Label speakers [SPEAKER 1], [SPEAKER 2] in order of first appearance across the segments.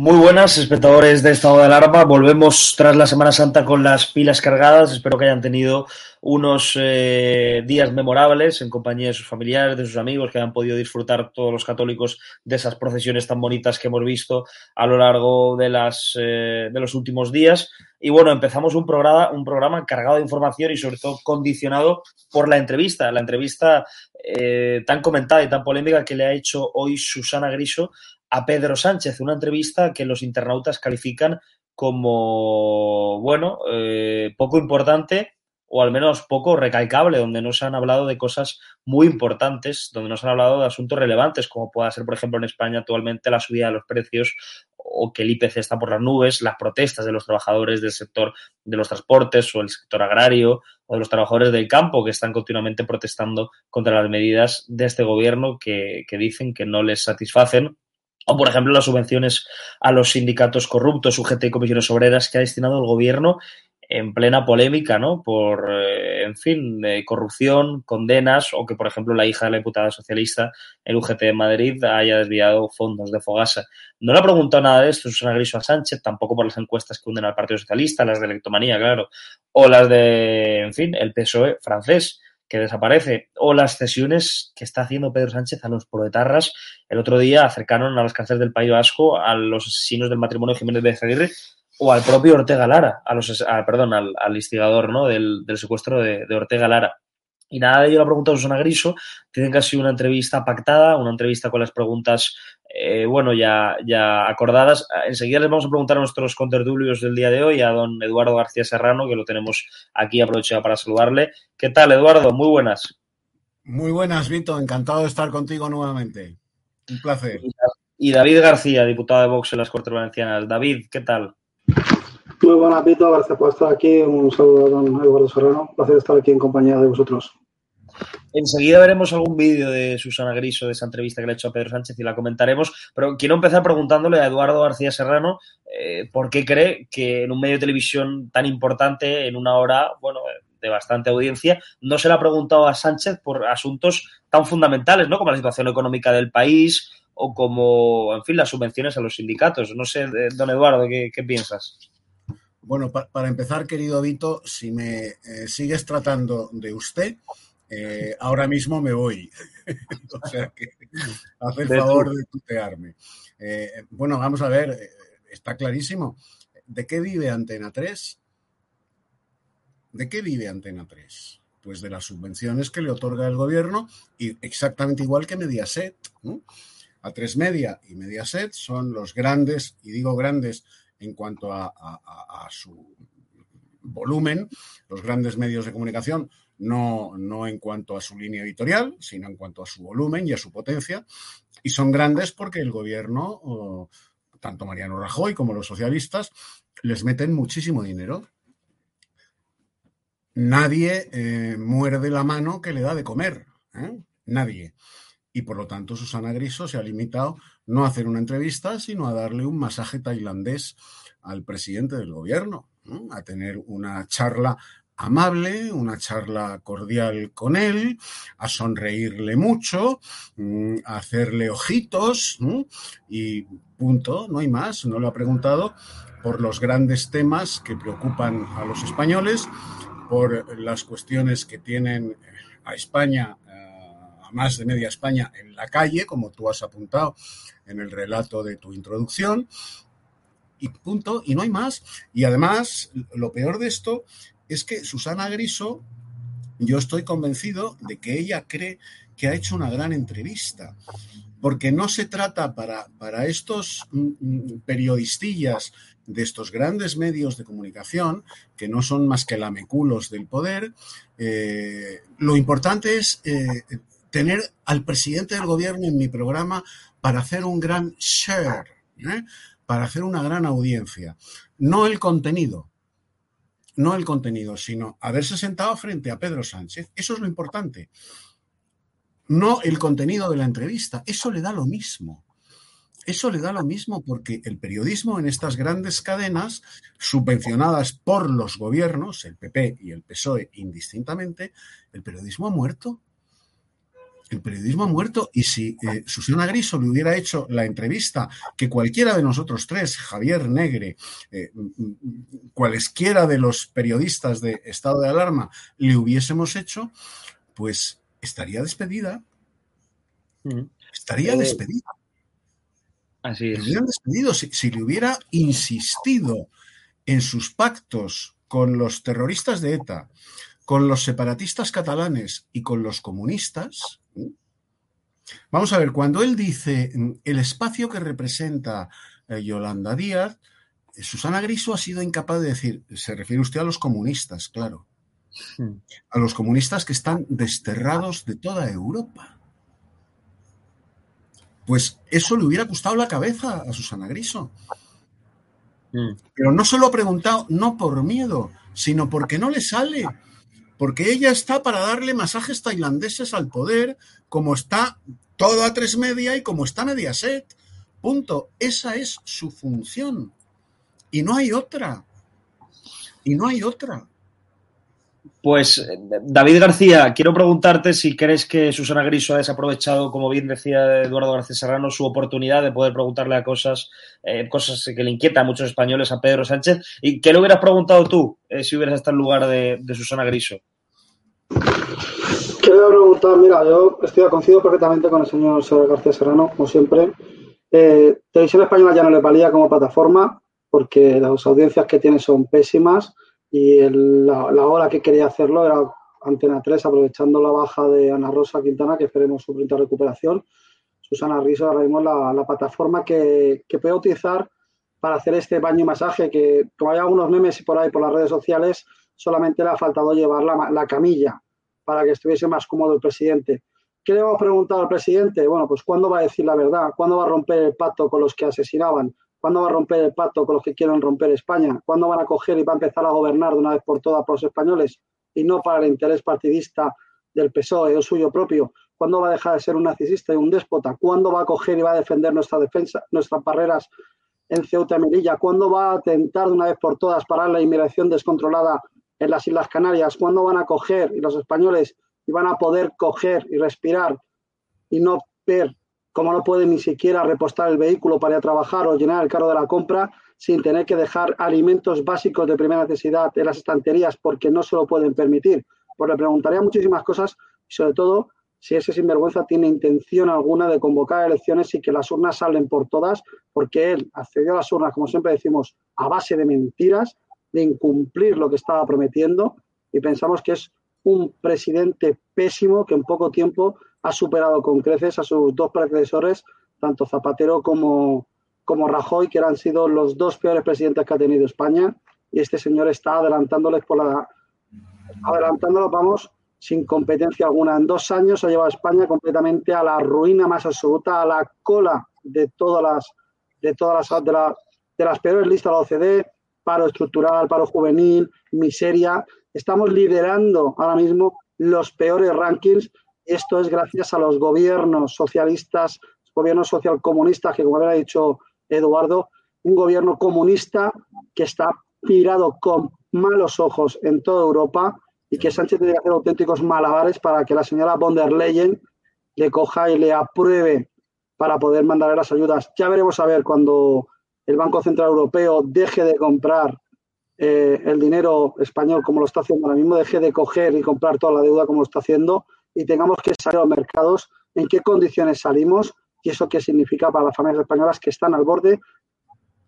[SPEAKER 1] Muy buenas, espectadores de Estado de Alarma. Volvemos tras la Semana Santa con las pilas cargadas. Espero que hayan tenido unos eh, días memorables en compañía de sus familiares, de sus amigos, que hayan podido disfrutar todos los católicos de esas procesiones tan bonitas que hemos visto a lo largo de, las, eh, de los últimos días. Y bueno, empezamos un programa, un programa cargado de información y sobre todo condicionado por la entrevista, la entrevista eh, tan comentada y tan polémica que le ha hecho hoy Susana Griso a Pedro Sánchez, una entrevista que los internautas califican como, bueno, eh, poco importante o al menos poco recalcable, donde no se han hablado de cosas muy importantes, donde no se han hablado de asuntos relevantes, como pueda ser, por ejemplo, en España actualmente la subida de los precios o que el IPC está por las nubes, las protestas de los trabajadores del sector de los transportes o el sector agrario o de los trabajadores del campo que están continuamente protestando contra las medidas de este gobierno que, que dicen que no les satisfacen o, por ejemplo, las subvenciones a los sindicatos corruptos, UGT y comisiones obreras que ha destinado el gobierno en plena polémica, ¿no? Por, eh, en fin, corrupción, condenas o que, por ejemplo, la hija de la diputada socialista, el UGT de Madrid, haya desviado fondos de Fogasa. No le ha preguntado nada de esto Susana Griso a Sánchez, tampoco por las encuestas que hunden al Partido Socialista, las de electomanía, claro, o las de, en fin, el PSOE francés que desaparece, o las cesiones que está haciendo Pedro Sánchez a los proletarras. El otro día acercaron a las cárceles del País Vasco a los asesinos del matrimonio Jiménez de Aguirre o al propio Ortega Lara, a los, perdón, al, al, instigador ¿no? del, del secuestro de, de, Ortega Lara. Y nada de ello lo ha preguntado Susana Griso. Tienen casi una entrevista pactada, una entrevista con las preguntas, eh, bueno, ya, ya acordadas. Enseguida les vamos a preguntar a nuestros contertulios del día de hoy, a don Eduardo García Serrano, que lo tenemos aquí aprovechado para saludarle. ¿Qué tal, Eduardo? Muy buenas.
[SPEAKER 2] Muy buenas, Vito. Encantado de estar contigo nuevamente. Un placer.
[SPEAKER 1] Y David García, diputado de Vox en las Cortes Valencianas. David, ¿qué tal?
[SPEAKER 3] Muy buenas, Vito. Gracias por estar aquí. Un saludo a don Eduardo Serrano. Un placer estar aquí en compañía de vosotros.
[SPEAKER 1] Enseguida veremos algún vídeo de Susana Griso de esa entrevista que le ha hecho a Pedro Sánchez y la comentaremos, pero quiero empezar preguntándole a Eduardo García Serrano eh, por qué cree que en un medio de televisión tan importante, en una hora, bueno, de bastante audiencia, no se le ha preguntado a Sánchez por asuntos tan fundamentales, ¿no? Como la situación económica del país o como, en fin, las subvenciones a los sindicatos. No sé, eh, don Eduardo, ¿qué, qué piensas?
[SPEAKER 2] Bueno, pa para empezar, querido Vito, si me eh, sigues tratando de usted, eh, ahora mismo me voy. o sea que haz el favor de tutearme. Eh, bueno, vamos a ver, está clarísimo. ¿De qué vive Antena 3? ¿De qué vive Antena 3? Pues de las subvenciones que le otorga el gobierno y exactamente igual que Mediaset. ¿no? A tres Media y Mediaset son los grandes, y digo grandes en cuanto a, su volumen, los grandes medios de comunicación, no, no en cuanto a su línea editorial, sino en cuanto a su volumen y a su potencia. Y son grandes porque el gobierno, tanto Mariano Rajoy como los socialistas, les meten muchísimo dinero. Nadie eh, muerde la mano que le da de comer. ¿eh? Nadie. Y por lo tanto, Susana Griso se ha limitado no hacer una entrevista, sino a darle un masaje tailandés al presidente del gobierno, a tener una charla amable, una charla cordial con él, a sonreírle mucho, mm, a hacerle ojitos y punto, no hay más. No le ha preguntado por los grandes temas que preocupan a los españoles, por las cuestiones que tienen a España, más de media España en la calle, como tú has apuntado en el relato de tu introducción, y punto, y no hay más. Y además, lo peor de esto es que Susana Griso, yo estoy convencido de que ella cree que ha hecho una gran entrevista, porque no se trata para, para estos periodistillas de estos grandes medios de comunicación, que no son más que lameculos del poder, eh, lo importante es eh, tener al presidente del gobierno en mi programa para hacer un gran share, ¿eh? para hacer una gran audiencia, no el contenido no el contenido, sino haberse sentado frente a Pedro Sánchez. Eso es lo importante. No el contenido de la entrevista. Eso le da lo mismo. Eso le da lo mismo porque el periodismo en estas grandes cadenas, subvencionadas por los gobiernos, el PP y el PSOE indistintamente, el periodismo ha muerto el periodismo ha muerto y si eh, Susana Griso le hubiera hecho la entrevista que cualquiera de nosotros tres, Javier Negre, eh, cualesquiera de los periodistas de estado de alarma, le hubiésemos hecho, pues estaría despedida. Mm. Estaría eh, despedida.
[SPEAKER 1] Así es.
[SPEAKER 2] Le hubieran despedido si, si le hubiera insistido en sus pactos con los terroristas de ETA, con los separatistas catalanes y con los comunistas, Vamos a ver, cuando él dice mm, el espacio que representa eh, Yolanda Díaz, eh, Susana Griso ha sido incapaz de decir, se refiere usted a los comunistas, claro, hmm. a los comunistas que están desterrados de toda Europa. Pues eso le hubiera costado la cabeza a Susana Griso. Hmm. Pero no se lo ha preguntado, no por miedo, sino porque no le sale porque ella está para darle masajes tailandeses al poder, como está toda tres media y como está Mediaset. Punto. Esa es su función. Y no hay otra. Y no hay otra.
[SPEAKER 1] Pues David García, quiero preguntarte si crees que Susana Griso ha desaprovechado, como bien decía Eduardo García Serrano, su oportunidad de poder preguntarle a cosas, eh, cosas que le inquietan a muchos españoles a Pedro Sánchez. ¿Y qué le hubieras preguntado tú eh, si hubieras estado en lugar de, de Susana Griso?
[SPEAKER 3] Quiero preguntar, mira, yo estoy coincido perfectamente con el señor García Serrano, como siempre. Eh, Televisión Española ya no le valía como plataforma porque las audiencias que tiene son pésimas y la, hora que quería hacerlo era Antena 3, aprovechando la baja de Ana Rosa Quintana, que esperemos su pronta recuperación. Susana Riso ahora la plataforma que, que, puede utilizar para hacer este baño y masaje, que como hay algunos memes por ahí por las redes sociales, solamente le ha faltado llevar la, la camilla para que estuviese más cómodo el presidente. ¿Qué le hemos preguntado al presidente? Bueno, pues ¿cuándo va a decir la verdad? ¿Cuándo va a romper el pacto con los que asesinaban? ¿Cuándo va a romper el pacto con los que quieren romper España? ¿Cuándo van a coger y va a empezar a gobernar de una vez por todas por los españoles y no para el interés partidista del PSOE o suyo propio? ¿Cuándo va a dejar de ser un narcisista y un déspota? ¿Cuándo va a coger y va a defender nuestra defensa, nuestras barreras en Ceuta y Melilla? ¿Cuándo va a atentar de una vez por todas parar la inmigración descontrolada en las Islas Canarias? ¿Cuándo van a coger y los españoles y van a poder coger y respirar y no ver cómo no pueden ni siquiera repostar el vehículo para ir a trabajar o llenar el carro de la compra sin tener que dejar alimentos básicos de primera necesidad en las estanterías porque no se lo pueden permitir? Pues le preguntaría muchísimas cosas y sobre todo si ese sinvergüenza tiene intención alguna de convocar elecciones y que las urnas salen por todas, porque él accedió a las urnas, como siempre decimos, a base de mentiras, de incumplir lo que estaba prometiendo, y pensamos que es un presidente pésimo que en poco tiempo ha superado con creces a sus dos predecesores, tanto Zapatero como, como Rajoy, que han sido los dos peores presidentes que ha tenido España, y este señor está adelantándoles por la adelantándolos, vamos, sin competencia alguna. En dos años ha llevado a España completamente a la ruina más absoluta, a la cola de todas las de todas las de, las peores listas de la OCDE, paro estructural, paro juvenil, miseria. Estamos liderando ahora mismo los peores rankings. Esto es gracias a los gobiernos socialistas, gobiernos socialcomunistas, que como había dicho Eduardo, un gobierno comunista que está mirado con malos ojos en toda Europa y que Sánchez tiene que hacer auténticos malabares para que la señora von der Leyen le coja y le apruebe para poder mandarle las ayudas. Ya veremos a ver cuando el Banco Central Europeo deje de comprar eh, el dinero español como lo está haciendo ahora mismo, deje de coger y comprar toda la deuda como lo está haciendo y tengamos que salir a los mercados, en qué condiciones salimos y eso qué significa para las familias españolas que están al borde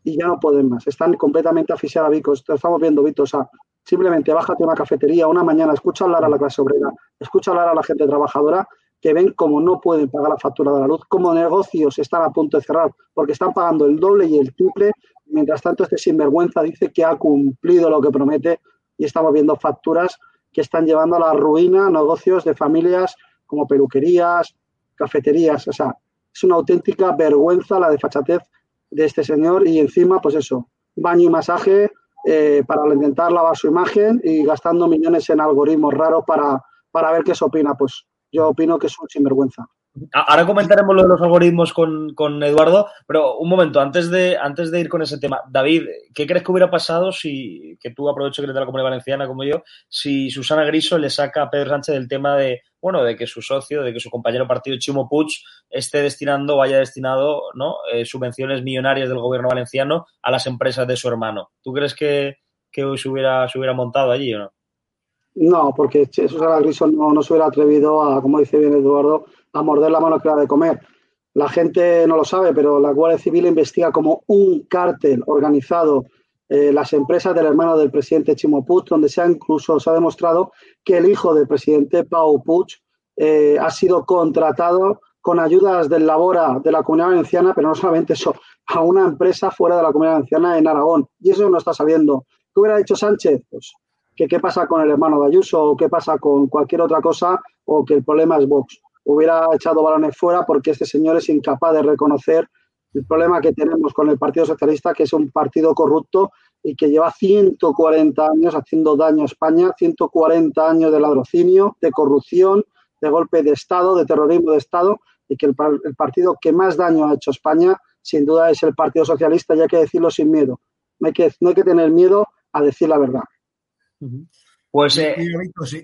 [SPEAKER 3] y ya no pueden más, están completamente asfixiadas a Vicos. Estamos viendo, Vito, o sea, Simplemente bájate a una cafetería una mañana, escucha hablar a la clase obrera, escucha hablar a la gente trabajadora que ven cómo no pueden pagar la factura de la luz, cómo negocios están a punto de cerrar porque están pagando el doble y el triple. Mientras tanto, este sinvergüenza dice que ha cumplido lo que promete y estamos viendo facturas que están llevando a la ruina negocios de familias como peluquerías, cafeterías. O sea, es una auténtica vergüenza la desfachatez de este señor y encima, pues eso, baño y masaje eh, para intentar lavar su imagen y gastando millones en algoritmos raros para, para ver qué se opina. Pues yo opino que es un sinvergüenza.
[SPEAKER 1] Ahora comentaremos lo de los algoritmos con, con, Eduardo, pero un momento, antes de, antes de ir con ese tema, David, ¿qué crees que hubiera pasado si, que tú aprovecho que eres de la Comunidad Valenciana como yo, si Susana Griso le saca a Pedro Sánchez del tema de, bueno, de que su socio, de que su compañero partido Chimo Puig esté destinando, vaya destinado, ¿no? Eh, subvenciones millonarias del gobierno valenciano a las empresas de su hermano. ¿Tú crees que, que se, hubiera, se montado allí o no?
[SPEAKER 3] No, porque Susana Griso no, no se hubiera atrevido a, como dice bien Eduardo, a morder la mano que da de comer. La gente no lo sabe, pero la Guardia Civil investiga como un cártel organizado eh, las empresas del hermano del presidente Chimo Puig, donde se ha incluso se ha demostrado que el hijo del presidente Pau Puig eh, ha sido contratado con ayudas del Labora de la Comunidad Valenciana, pero no solamente eso, a una empresa fuera de la Comunidad Valenciana en Aragón. Y eso no está sabiendo. ¿Qué hubiera dicho Sánchez? Pues que qué pasa con el hermano de Ayuso o qué pasa con cualquier otra cosa o que el problema es Vox. Hubiera echado balones fuera porque este señor es incapaz de reconocer el problema que tenemos con el Partido Socialista, que es un partido corrupto y que lleva 140 años haciendo daño a España, 140 años de ladrocinio, de corrupción, de golpe de Estado, de terrorismo de Estado, y que el, partido que más daño ha hecho España, sin duda, es el Partido Socialista, y hay que decirlo sin miedo. No hay que, no hay que tener miedo a decir la verdad.
[SPEAKER 2] Pues, eh,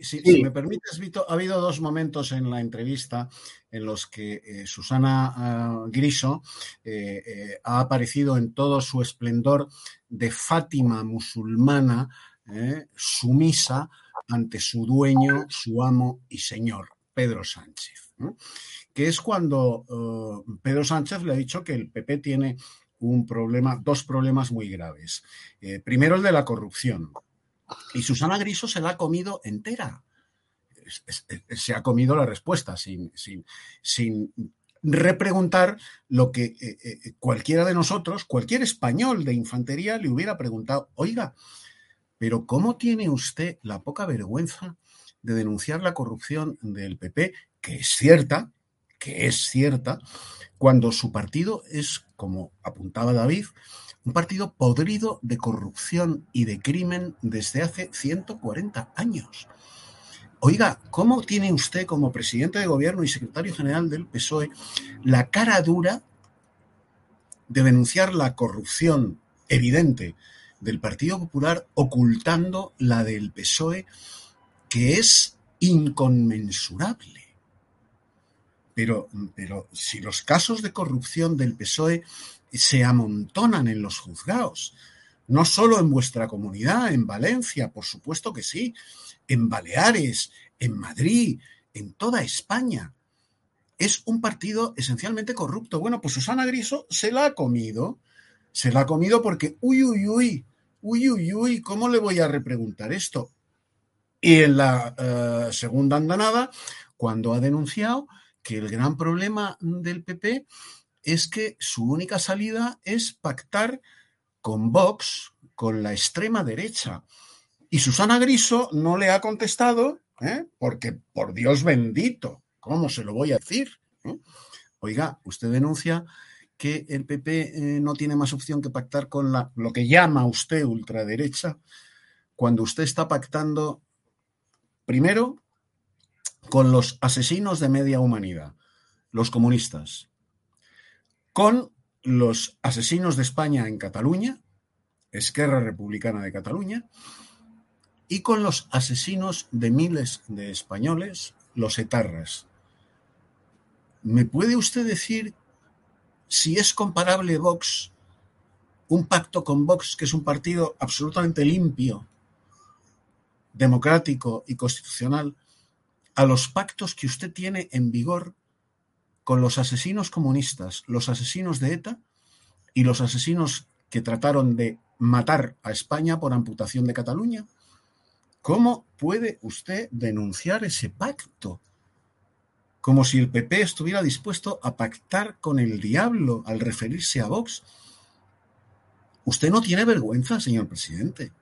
[SPEAKER 2] si, me permites, Vito, ha habido dos momentos en la entrevista en los que eh, Susana ah, Griso eh, ha aparecido en todo su esplendor de Fátima musulmana, sumisa ante su dueño, su amo y señor, Pedro Sánchez. Que es cuando Pedro Sánchez le ha dicho que el PP tiene un problema, dos problemas muy graves. primero el de la corrupción y Susana Griso se la ha comido entera. Se ha comido la respuesta sin, sin, sin repreguntar lo que eh, eh, cualquiera de nosotros, cualquier español de infantería le hubiera preguntado, oiga, pero ¿cómo tiene usted la poca vergüenza de denunciar la corrupción del PP, que es cierta, que es cierta, cuando su partido es, como apuntaba David, un partido podrido de corrupción y de crimen desde hace 140 años. Oiga, ¿cómo tiene usted como presidente de gobierno y secretario general del PSOE la cara dura de denunciar la corrupción evidente del Partido Popular ocultando la del PSOE, que es inconmensurable? Pero, pero si los casos de corrupción del PSOE se amontonan en los juzgados, no solo en vuestra comunidad, en Valencia, por supuesto que sí, en Baleares, en Madrid, en toda España. Es un partido esencialmente corrupto. Bueno, pues Susana Griso se la ha comido. Se la ha comido porque, uy, uy, uy, uy, uy, uy, ¿cómo le voy a repreguntar esto? Y en la uh, segunda andanada, cuando ha denunciado que el gran problema del PP es que su única salida es pactar con Vox, con la extrema derecha. Y Susana Griso no le ha contestado, ¿eh? porque por Dios bendito, ¿cómo se lo voy a decir? ¿Eh? Oiga, usted denuncia que el PP eh, no tiene más opción que pactar con lo que llama usted ultraderecha, cuando usted está pactando primero con los asesinos de media humanidad, los comunistas, con los asesinos de España en Cataluña, Esquerra Republicana de Cataluña, y con los asesinos de miles de españoles, los etarras. ¿Me puede usted decir si es comparable Vox, un pacto con Vox, que es un partido absolutamente limpio, democrático y constitucional, a los pactos que usted tiene en vigor con los asesinos comunistas, los asesinos de ETA y los asesinos que trataron de matar a España por amputación de Cataluña? ¿Cómo puede usted denunciar ese pacto? Como si el PP estuviera dispuesto a pactar con el diablo al referirse a Vox. Usted no tiene vergüenza, señor presidente.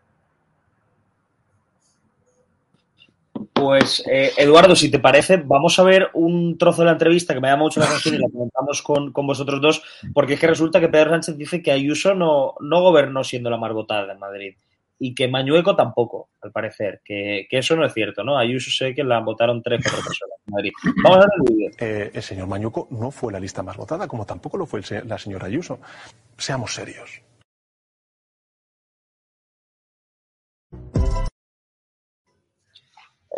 [SPEAKER 1] Pues, eh, Eduardo, si te parece, vamos a ver un trozo de la entrevista que me llama mucho la atención y la comentamos con, con, vosotros dos, porque es que resulta que Pedro Sánchez dice que Ayuso no, no gobernó siendo la más votada en Madrid y que Mañueco tampoco, al parecer, que, que, eso no es cierto, ¿no? Ayuso sé que la votaron tres, cuatro personas en Madrid. Vamos a ver el vídeo.
[SPEAKER 4] Eh, el señor Mañueco no fue la lista más votada, como tampoco lo fue el, la señora Ayuso. Seamos serios.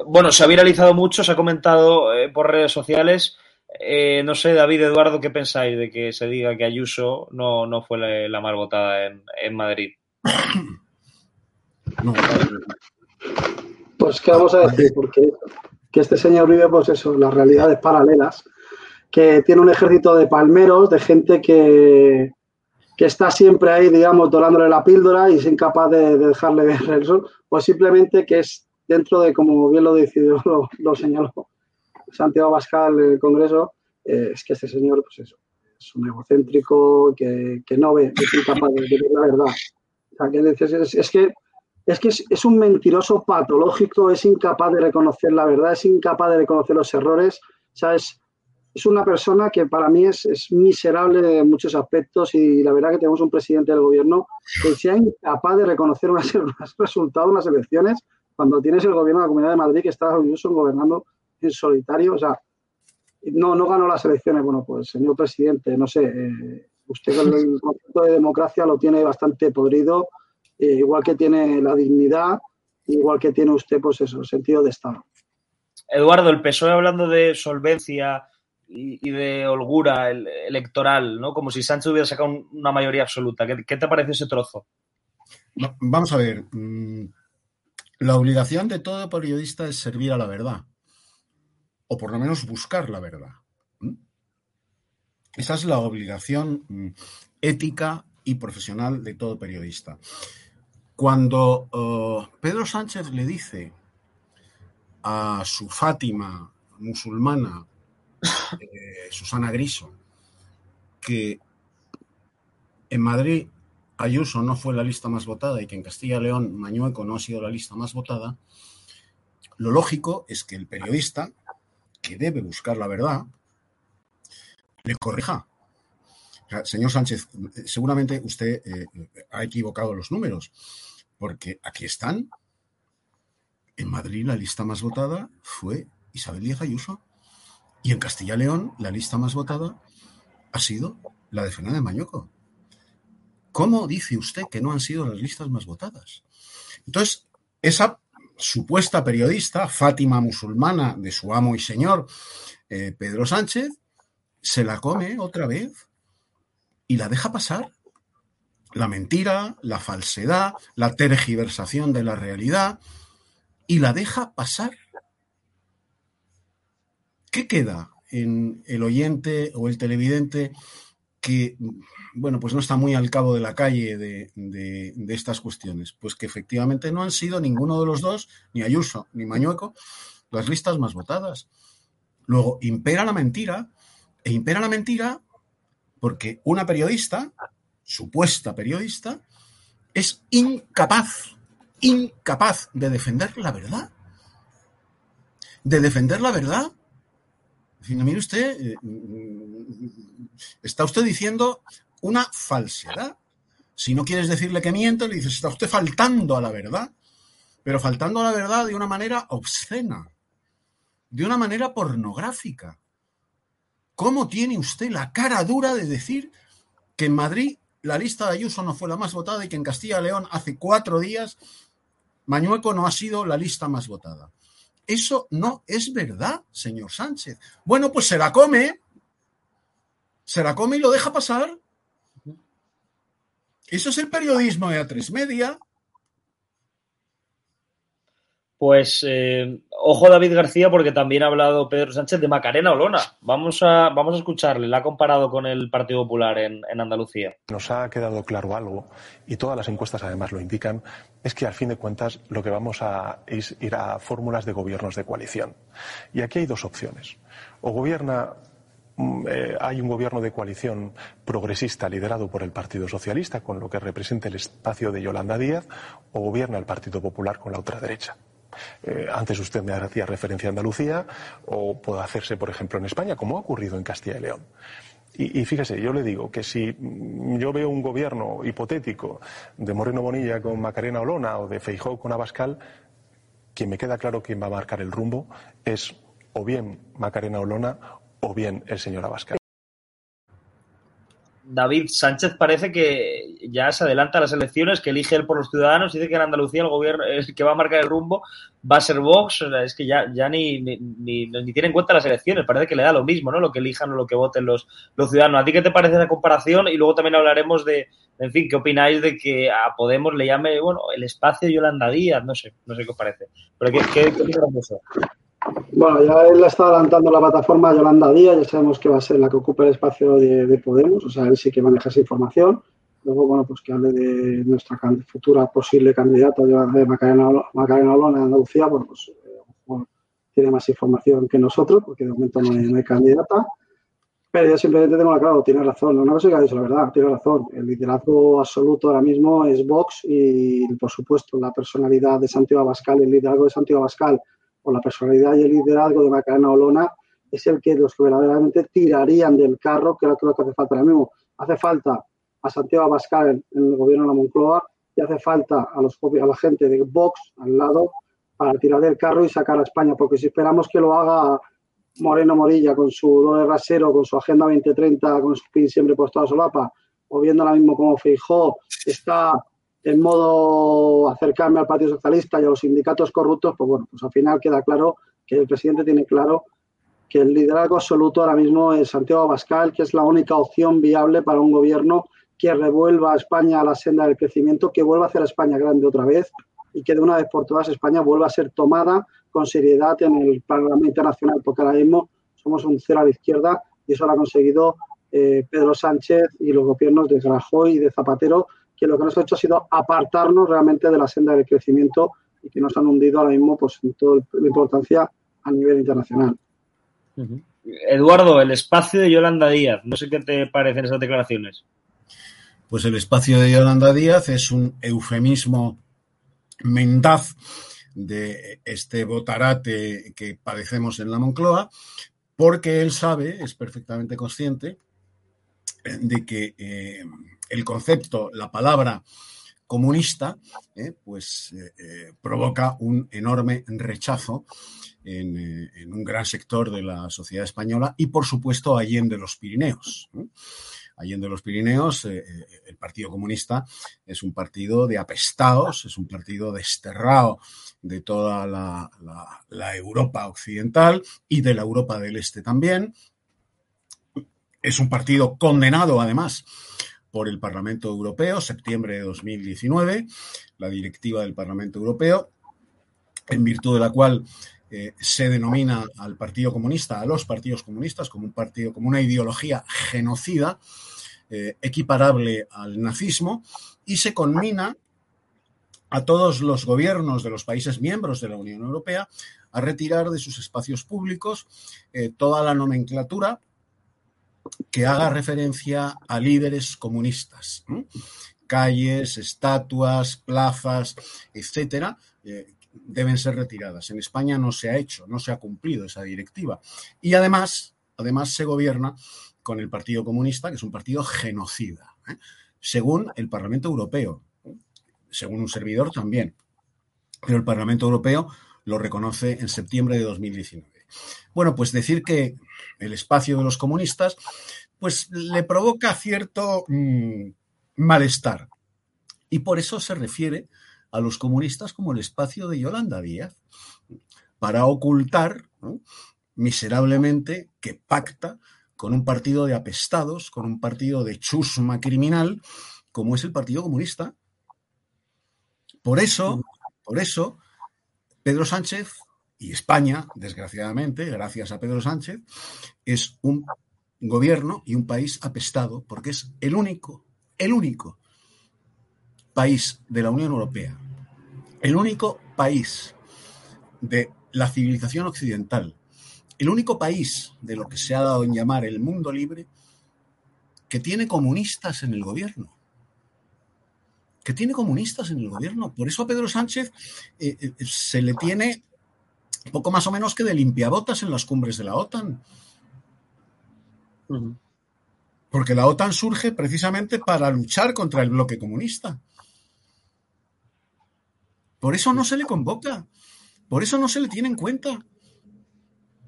[SPEAKER 1] Bueno, se ha viralizado mucho, se ha comentado eh, por redes sociales. Eh, no sé, David, Eduardo, ¿qué pensáis de que se diga que Ayuso no, no fue la, la más votada en, en Madrid?
[SPEAKER 3] No. Pues, ¿qué vamos a decir? Porque que este señor vive, pues eso, las realidades paralelas, que tiene un ejército de palmeros, de gente que, que está siempre ahí, digamos, dorándole la píldora y es incapaz de, de dejarle ver el sol, pues simplemente que es dentro de, como bien lo decidió, lo, lo señaló Santiago Bascal el Congreso, eh, es que este señor, pues eso, es un egocéntrico que, que no ve, es incapaz de, ver la verdad. O sea, que es, es, es que es que es, es, un mentiroso patológico, es incapaz de reconocer la verdad, es incapaz de reconocer los errores. O sea, es, es una persona que para mí es, es, miserable en muchos aspectos y la verdad que tenemos un presidente del gobierno que sea incapaz de reconocer unos, resultados unas elecciones cuando tienes el gobierno de la Comunidad de Madrid que está incluso gobernando en solitario. O sea, no, no ganó las elecciones. Bueno, pues señor presidente, no sé, eh, usted el concepto de democracia lo tiene bastante podrido eh, igual que tiene la dignidad, igual que tiene usted, pues eso, el sentido de Estado.
[SPEAKER 1] Eduardo, el PSOE hablando de solvencia y, y de holgura el, electoral, ¿no? Como si Sánchez hubiera sacado un, una mayoría absoluta. ¿Qué, ¿Qué, te parece ese trozo?
[SPEAKER 2] No, vamos a ver. La obligación de todo periodista es servir a la verdad. O por lo menos buscar la verdad. Esa es la obligación ética y profesional de todo periodista. Cuando uh, Pedro Sánchez le dice a su Fátima musulmana, eh, Susana Griso, que en Madrid Ayuso no fue la lista más votada y que en Castilla y León Mañueco no ha sido la lista más votada, lo lógico es que el periodista, que debe buscar la verdad, le corrija. señor Sánchez, seguramente usted eh, ha equivocado los números, porque aquí están. En Madrid la lista más votada fue Isabel Díaz Ayuso. Y en Castilla y León la lista más votada ha sido la de Fernández Mañoco. ¿Cómo dice usted que no han sido las listas más votadas? Entonces, esa supuesta periodista, Fátima musulmana de su amo y señor eh, Pedro Sánchez, se la come otra vez y la deja pasar. La mentira, la falsedad, la tergiversación de la realidad y la deja pasar. ¿Qué queda en el oyente o el televidente que, bueno, pues no está muy al cabo de la calle de, estas cuestiones. Pues que efectivamente no han sido ninguno de los dos, ni Ayuso ni Mañueco, las listas más votadas. Luego, impera la mentira, e impera la mentira porque una periodista, supuesta periodista, es incapaz, incapaz de defender la verdad. De defender la verdad mire usted, eh, está usted diciendo una falsedad. Si no quieres decirle que miente, le dices, está usted faltando a la verdad, pero faltando a la verdad de una manera obscena, de una manera pornográfica. ¿Cómo tiene usted la cara dura de decir que en Madrid la lista de Ayuso no fue la más votada y que en Castilla y León hace cuatro días Mañueco no ha sido la lista más votada? Eso no es verdad, señor Sánchez. Bueno, pues se la come, se la come y lo deja pasar. Eso es el periodismo de A3 Media.
[SPEAKER 1] Pues eh, ojo David García porque también ha hablado Pedro Sánchez de Macarena Olona. Vamos a, vamos a escucharle. La ha comparado con el Partido Popular en, en, Andalucía.
[SPEAKER 4] Nos ha quedado claro algo y todas las encuestas además lo indican. Es que al fin de cuentas lo que vamos a es ir a fórmulas de gobiernos de coalición. Y aquí hay dos opciones. O gobierna mm, eh, hay un gobierno de coalición progresista liderado por el Partido Socialista, con lo que representa el espacio de Yolanda Díaz, o gobierna el Partido Popular con la otra derecha. Eh, antes usted me hacía referencia a Andalucía o puede hacerse, por ejemplo, en España, como ha ocurrido en Castilla y León. Y, fíjese, yo le digo que si yo veo un gobierno hipotético de Moreno Bonilla con Macarena Olona o de Feijó con Abascal, quien me queda claro quién va a marcar el rumbo es o bien Macarena Olona o bien el señor Abascal.
[SPEAKER 1] David Sánchez parece que ya se adelanta a las elecciones, que elige él por los ciudadanos, dice que en Andalucía el gobierno es que va a marcar el rumbo, va a ser Vox, es que ya, ya ni, ni, ni, tiene en cuenta las elecciones, parece que le da lo mismo, ¿no? Lo que elijan o lo que voten los, los ciudadanos. ¿A ti qué te parece esa comparación? Y luego también hablaremos de, en fin, ¿qué opináis de que a Podemos le llame, bueno, el espacio Yolanda Díaz? No sé, no sé qué os parece. Pero ¿qué, qué, qué eso?
[SPEAKER 3] Bueno, ya él está adelantando la plataforma Yolanda Díaz, ya sabemos que va a ser la que ocupe el espacio de, Podemos, o sea, él sí que maneja esa información. Luego, bueno, pues que hable de nuestra futura posible candidata de Macarena, Macarena Olona en Andalucía, bueno, pues eh, tiene más información que nosotros, porque de momento no hay, candidata. Pero yo simplemente tengo la claro, tiene razón. Una cosa que ha dicho la verdad, tiene razón. El liderazgo absoluto ahora mismo es Vox y, por supuesto, la personalidad de Santiago Abascal, el liderazgo de Santiago Abascal o la personalidad y el liderazgo de Macarena Olona es el que los que verdaderamente tirarían del carro, que es lo que hace falta ahora mismo. Hace falta a Santiago Abascal en, el gobierno de la Moncloa y hace falta a, los, a la gente de Vox al lado para tirar del carro y sacar a España, porque si esperamos que lo haga Moreno Morilla con su doble rasero, con su Agenda 2030, con su pin siempre puesto a solapa, o viendo ahora mismo como Feijó está en modo acercarme al Partido Socialista y a los sindicatos corruptos, pues bueno, pues al final queda claro que el presidente tiene claro que el liderazgo absoluto ahora mismo es Santiago Abascal, que es la única opción viable para un gobierno que revuelva a España a la senda del crecimiento, que vuelva a hacer a España grande otra vez y que de una vez por todas España vuelva a ser tomada con seriedad en el panorama internacional, porque ahora mismo somos un cero a la izquierda y eso lo ha conseguido eh, Pedro Sánchez y los gobiernos de Rajoy y de Zapatero, que lo que nos ha hecho ha sido apartarnos realmente de la senda del crecimiento y que nos han hundido ahora mismo pues, en toda la importancia a nivel internacional.
[SPEAKER 1] Eduardo, el espacio de Yolanda Díaz, no sé qué te parecen esas declaraciones.
[SPEAKER 2] Pues el espacio de Yolanda Díaz es un eufemismo mendaz de este botarate que padecemos en la Moncloa, porque él sabe, es perfectamente consciente, de que eh, el concepto, la palabra comunista, eh, pues eh, provoca un enorme rechazo en, un gran sector de la sociedad española y, por supuesto, allende los Pirineos. Allende los Pirineos, el Partido Comunista es un partido de apestados, es un partido desterrado de toda la Europa occidental y de la Europa del Este también. Es un partido condenado, además, por el Parlamento Europeo, septiembre de 2019, la directiva del Parlamento Europeo, en virtud de la cual eh, se denomina al Partido Comunista, a los partidos comunistas, como un partido, como una ideología genocida, eh, equiparable al nazismo, y se conmina a todos los gobiernos de los países miembros de la Unión Europea a retirar de sus espacios públicos eh, toda la nomenclatura que haga referencia a líderes comunistas. Calles, estatuas, plazas, etcétera, eh, deben ser retiradas. En España no se ha hecho, no se ha cumplido esa directiva. Y además, además se gobierna con el Partido Comunista, que es un partido genocida, ¿eh? según el Parlamento Europeo, según un servidor también. Pero el Parlamento Europeo lo reconoce en septiembre de 2019. Bueno, pues decir que el espacio de los comunistas, pues le provoca cierto mmm, malestar. Y por eso se refiere a los comunistas como el espacio de Yolanda Díaz, para ocultar miserablemente que pacta con un partido de apestados, con un partido de chusma criminal, como es el Partido Comunista. Por eso, por eso, Pedro Sánchez y España, desgraciadamente, gracias a Pedro Sánchez, es un gobierno y un país apestado, porque es el único, el único país de la Unión Europea, el único país de la civilización occidental, el único país de lo que se ha dado en llamar el mundo libre que tiene comunistas en el gobierno que tiene comunistas en el gobierno. Por eso a Pedro Sánchez eh, eh, se le tiene poco más o menos que de limpiabotas en las cumbres de la OTAN. Porque la OTAN surge precisamente para luchar contra el bloque comunista. Por eso no se le convoca, por eso no se le tiene en cuenta,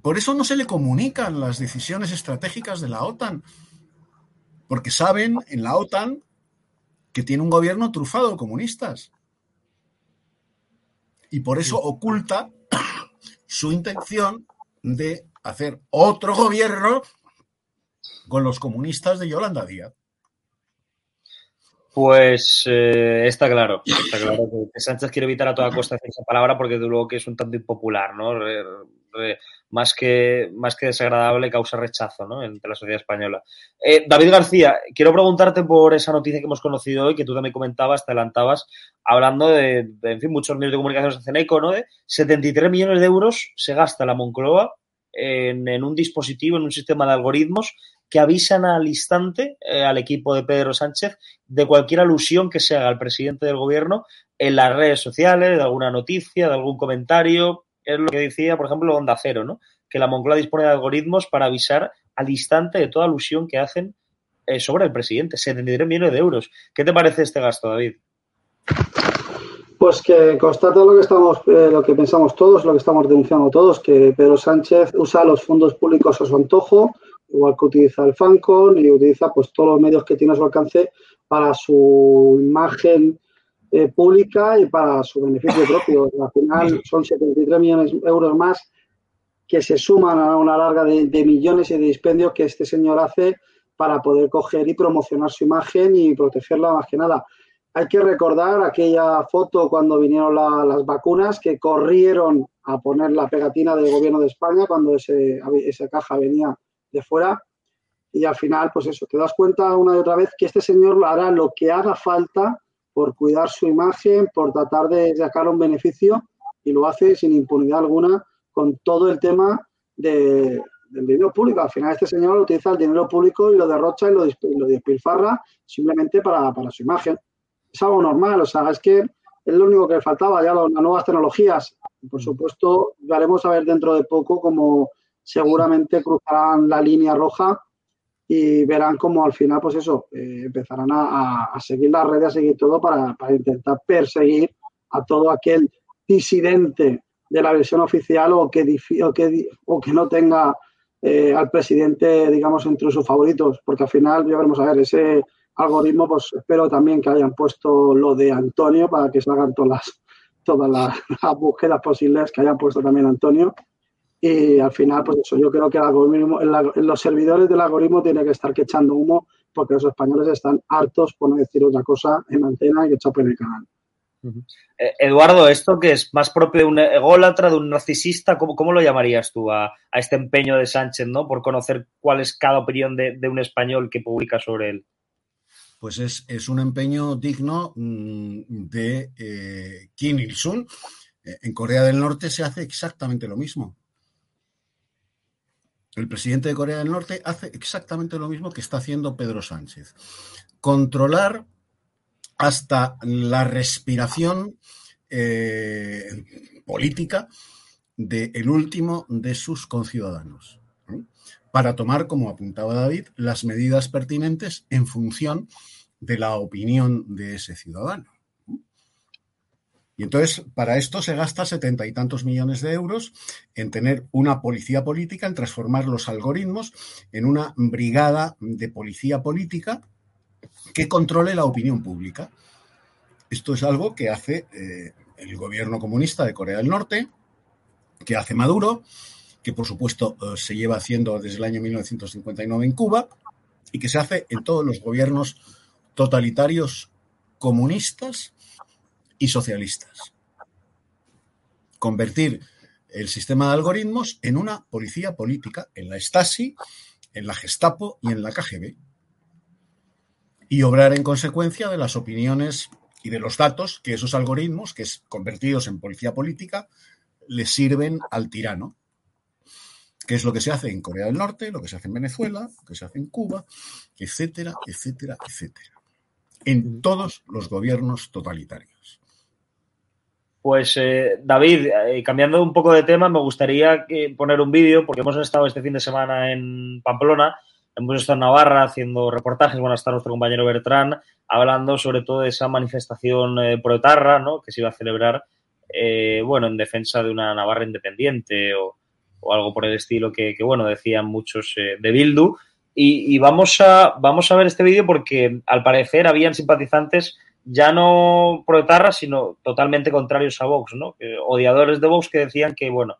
[SPEAKER 2] por eso no se le comunican las decisiones estratégicas de la OTAN, porque saben en la OTAN que tiene un gobierno trufado de comunistas. Y por eso oculta su intención de hacer otro gobierno con los comunistas de Yolanda Díaz.
[SPEAKER 1] Pues eh, está claro, Sánchez quiere evitar a toda costa esa palabra porque de luego que es un tanto impopular, ¿no? Más, que, más que desagradable, causa rechazo ¿no? entre la sociedad española. Eh, David García, quiero preguntarte por esa noticia que hemos conocido hoy, que tú también comentabas, te adelantabas, hablando de, en fin, muchos medios de comunicación hacen eco, ¿no? De 73 millones de euros se gasta la Moncloa en, en un dispositivo, en un sistema de algoritmos que avisan al instante eh, al equipo de Pedro Sánchez de cualquier alusión que se haga al presidente del gobierno en las redes sociales, de alguna noticia, de algún comentario. Es lo que decía, por ejemplo, Onda Cero, ¿no? Que la Moncloa dispone de algoritmos para avisar al instante de toda alusión que hacen eh, sobre el presidente. 73 millones de euros. ¿Qué te parece este gasto, David?
[SPEAKER 3] Pues que constata lo que estamos, eh, lo que pensamos todos, lo que estamos denunciando todos, que Pedro Sánchez usa los fondos públicos a su antojo, igual que utiliza el FANCON y utiliza pues todos los medios que tiene a su alcance para su imagen eh, pública y para su beneficio propio. Al final son 73 millones de euros más que se suman a una larga de, de, millones y de dispendios que este señor hace para poder coger y promocionar su imagen y protegerla más que nada. Hay que recordar aquella foto cuando vinieron la, las vacunas que corrieron a poner la pegatina del gobierno de España cuando ese, esa caja venía de fuera y al final, pues eso, te das cuenta una y otra vez que este señor hará lo que haga falta por cuidar su imagen, por tratar de sacar un beneficio y lo hace sin impunidad alguna con todo el tema de, del dinero público. Al final este señor utiliza el dinero público y lo derrocha y lo, lo despilfarra simplemente para, para, su imagen. Es algo normal, o sea, es que es lo único que le faltaba, ya las nuevas tecnologías Por supuesto, veremos a ver dentro de poco cómo seguramente cruzarán la línea roja y verán cómo al final, pues eso, eh, empezarán a, seguir las redes, a seguir todo para, intentar perseguir a todo aquel disidente de la versión oficial o que, o que, o que no tenga eh, al presidente, digamos, entre sus favoritos, porque al final ya veremos a ver ese algoritmo, pues espero también que hayan puesto lo de Antonio para que salgan todas las, todas las, búsquedas posibles que hayan puesto también Antonio. Y al final, pues eso, yo creo que el algoritmo, los servidores del algoritmo tienen que estar que echando humo porque los españoles están hartos, por no decir otra cosa, en antena y que chapen el canal.
[SPEAKER 1] Eh, Eduardo, esto que es más propio de un ególatra, de un narcisista, ¿cómo, lo llamarías tú a, este empeño de Sánchez, ¿no? Por conocer cuál es cada opinión de, un español que publica sobre él.
[SPEAKER 2] Pues es, un empeño digno mm, de eh, Kim Il-sung. Eh, en Corea del Norte se hace exactamente lo mismo. El presidente de Corea del Norte hace exactamente lo mismo que está haciendo Pedro Sánchez. Controlar hasta la respiración eh, política del último de sus conciudadanos, para tomar, como apuntaba David, las medidas pertinentes en función de la opinión de ese ciudadano. Y entonces, para esto se gasta setenta y tantos millones de euros en tener una policía política, en transformar los algoritmos en una brigada de policía política que controle la opinión pública. Esto es algo que hace eh, el gobierno comunista de Corea del Norte, que hace Maduro, que por supuesto eh, se lleva haciendo desde el año 1959 en Cuba y que se hace en todos los gobiernos totalitarios comunistas y socialistas. Convertir el sistema de algoritmos en una policía política, en la Stasi, en la Gestapo y en la KGB y obrar en consecuencia de las opiniones y de los datos que esos algoritmos, que es convertidos en policía política, le sirven al tirano. Que es lo que se hace en Corea del Norte, lo que se hace en Venezuela, lo que se hace en Cuba, etcétera, etcétera, etcétera. En todos los gobiernos totalitarios.
[SPEAKER 1] Pues eh, David, eh, cambiando un poco de tema, me gustaría poner un vídeo, porque hemos estado este fin de semana en Pamplona Hemos estado en Navarra haciendo reportajes, bueno, está nuestro compañero Bertrán, hablando sobre todo de esa manifestación eh, pro-etarra, ¿no? Que se iba a celebrar, eh, bueno, en defensa de una Navarra independiente o, algo por el estilo que, bueno, decían muchos eh, de Bildu. Y, vamos, a, vamos a ver este vídeo porque al parecer habían simpatizantes ya no pro-etarra, sino totalmente contrarios a Vox, ¿no? odiadores de Vox que decían que, bueno,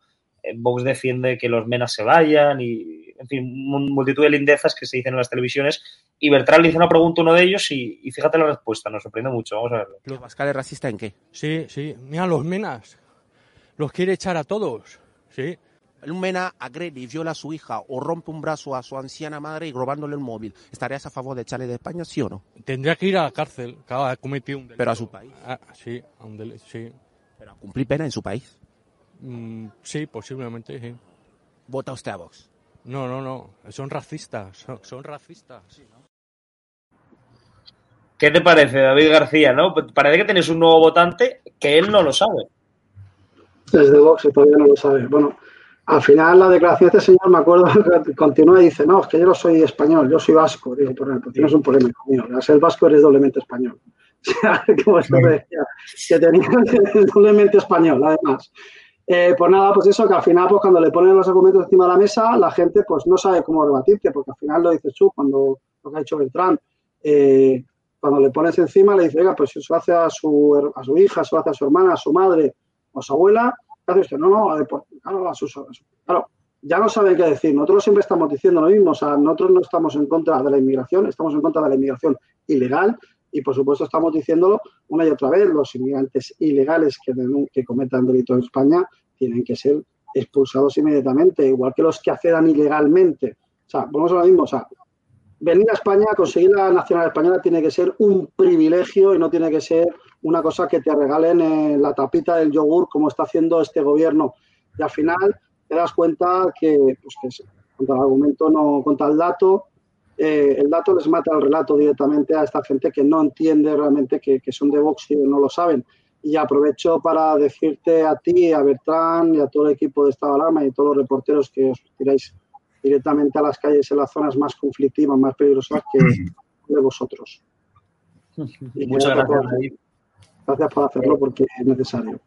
[SPEAKER 1] Vox defiende que los menas se vayan y en fin, multitud de lindezas que se dicen en las televisiones. Y Bertrán le hizo una pregunta a uno de ellos y, fíjate la respuesta, nos sorprende mucho. Vamos a verlo.
[SPEAKER 5] ¿Los Bascal es racista en qué?
[SPEAKER 6] Sí, sí. Mira, los menas. Los quiere echar a todos. Sí.
[SPEAKER 5] Un mena agrede y viola a su hija o rompe un brazo a su anciana madre y robándole el móvil. ¿Estarías a favor de echarle de España, sí o no?
[SPEAKER 6] Tendría que ir a la cárcel. Claro, ha cometido un delito.
[SPEAKER 5] Pero a su país.
[SPEAKER 6] Ah, sí, a un delito, sí.
[SPEAKER 5] Pero a cumplir pena en su país.
[SPEAKER 6] Mm, sí, posiblemente, sí.
[SPEAKER 5] ¿Vota usted a Vox?
[SPEAKER 6] No, no, no. Son racistas. Son, racistas.
[SPEAKER 1] ¿Qué te parece, David García? ¿no? Parece que tienes un nuevo votante que él no lo sabe.
[SPEAKER 3] Desde Vox todavía no lo sabe. Bueno, al final la declaración de este señor, me acuerdo, continúa y dice, no, es que yo no soy español, yo soy vasco. Digo, por ejemplo, tienes un problema conmigo. Al ser vasco eres doblemente español. O sea, como esto decía, que tenía doblemente español, además. Eh, pues nada, pues eso, que al final, pues cuando le ponen los argumentos encima de la mesa, la gente pues no sabe cómo rebatirte, porque al final lo dices tú, cuando lo que ha hecho Beltrán, eh, cuando le pones encima, le dices, venga, pues eso hace a su, a su hija, eso hace a su hermana, a su madre o a su abuela, ¿qué No, no, pues, claro, a sus, claro, ya no saben qué decir. Nosotros siempre estamos diciendo lo mismo, o sea, nosotros no estamos en contra de la inmigración, estamos en contra de la inmigración ilegal y, por supuesto, estamos diciéndolo una y otra vez, los inmigrantes ilegales que, que cometan delito en España tienen que ser expulsados inmediatamente, igual que los que accedan ilegalmente. O sea, vamos a lo mismo, o sea, venir a España, conseguir la nacionalidad española tiene que ser un privilegio y no tiene que ser una cosa que te regalen en la tapita del yogur como está haciendo este gobierno. Y al final te das cuenta que, pues que contra el argumento, no contra el dato, eh, el dato les mata el relato directamente a esta gente que no entiende realmente que, son de Vox y no lo saben. Y aprovecho para decirte a ti, a Bertrán y a todo el equipo de Estado de Alarma y a todos los reporteros que os tiráis directamente a las calles en las zonas más conflictivas, más peligrosas que de vosotros.
[SPEAKER 1] Muchas gracias,
[SPEAKER 3] Gracias por hacerlo porque es necesario.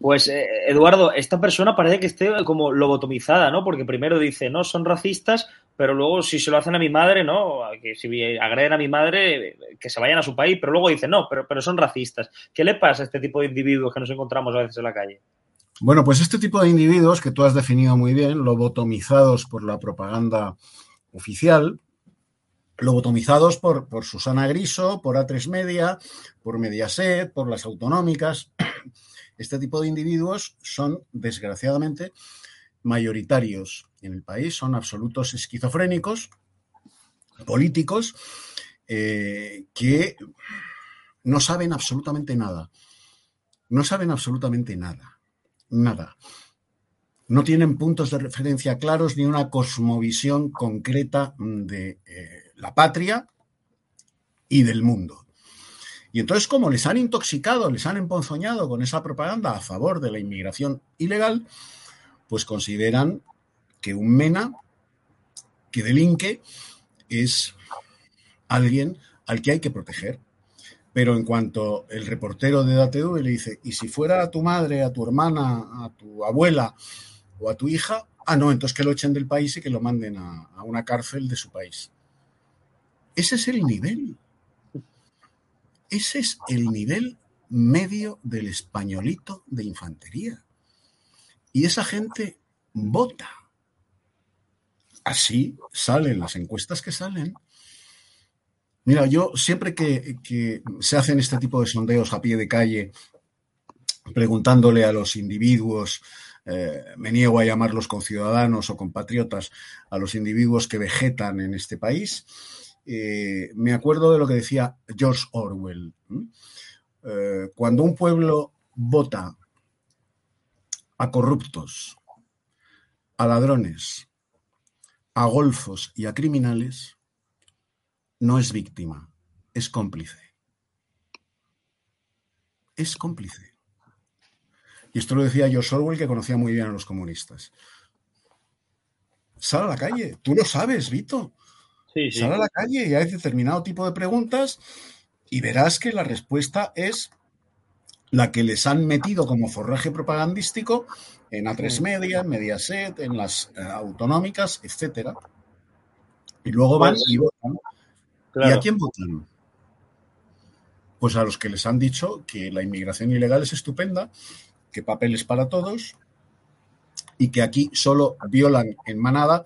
[SPEAKER 1] Pues eh, Eduardo, esta persona parece que esté como lobotomizada, ¿no? Porque primero dice, no, son racistas, pero luego si se lo hacen a mi madre, ¿no? Que si agreden a mi madre, que se vayan a su país, pero luego dice, no, pero, pero son racistas. ¿Qué le pasa a este tipo de individuos que nos encontramos a veces en la calle?
[SPEAKER 2] Bueno, pues este tipo de individuos que tú has definido muy bien, lobotomizados por la propaganda oficial, lobotomizados por, por Susana Griso, por A3 Media, por Mediaset, por las autonómicas. Este tipo de individuos son, desgraciadamente, mayoritarios en el país, son absolutos esquizofrénicos, políticos, eh, que no saben absolutamente nada. No saben absolutamente nada. Nada. No tienen puntos de referencia claros ni una cosmovisión concreta de eh, la patria y del mundo. Y entonces, como les han intoxicado, les han emponzoñado con esa propaganda a favor de la inmigración ilegal, pues consideran que un MENA que delinque es alguien al que hay que proteger. Pero en cuanto el reportero de DATV le dice, y si fuera a tu madre, a tu hermana, a tu abuela o a tu hija, ah, no, entonces que lo echen del país y que lo manden a, a una cárcel de su país. Ese es el nivel ese es el nivel medio del españolito de infantería. Y esa gente vota. Así salen las encuestas que salen. Mira, yo siempre que, se hacen este tipo de sondeos a pie de calle, preguntándole a los individuos, eh, me niego a llamarlos conciudadanos o compatriotas, a los individuos que vegetan en este país, eh, me acuerdo de lo que decía George Orwell. Eh, cuando un pueblo vota a corruptos, a ladrones, a golfos y a criminales, no es víctima, es cómplice. Es cómplice. Y esto lo decía George Orwell, que conocía muy bien a los comunistas. Sal a la calle, tú lo sabes, Vito. Sal a la calle y hay determinado tipo de preguntas y verás que la respuesta es la que les han metido como forraje propagandístico en A3 Media, en Mediaset, en las eh, autonómicas, etcétera. Y luego van y votan. ¿Y a quién votan? Pues a los que les han dicho que la inmigración ilegal es estupenda, que papeles para todos y que aquí solo violan en manada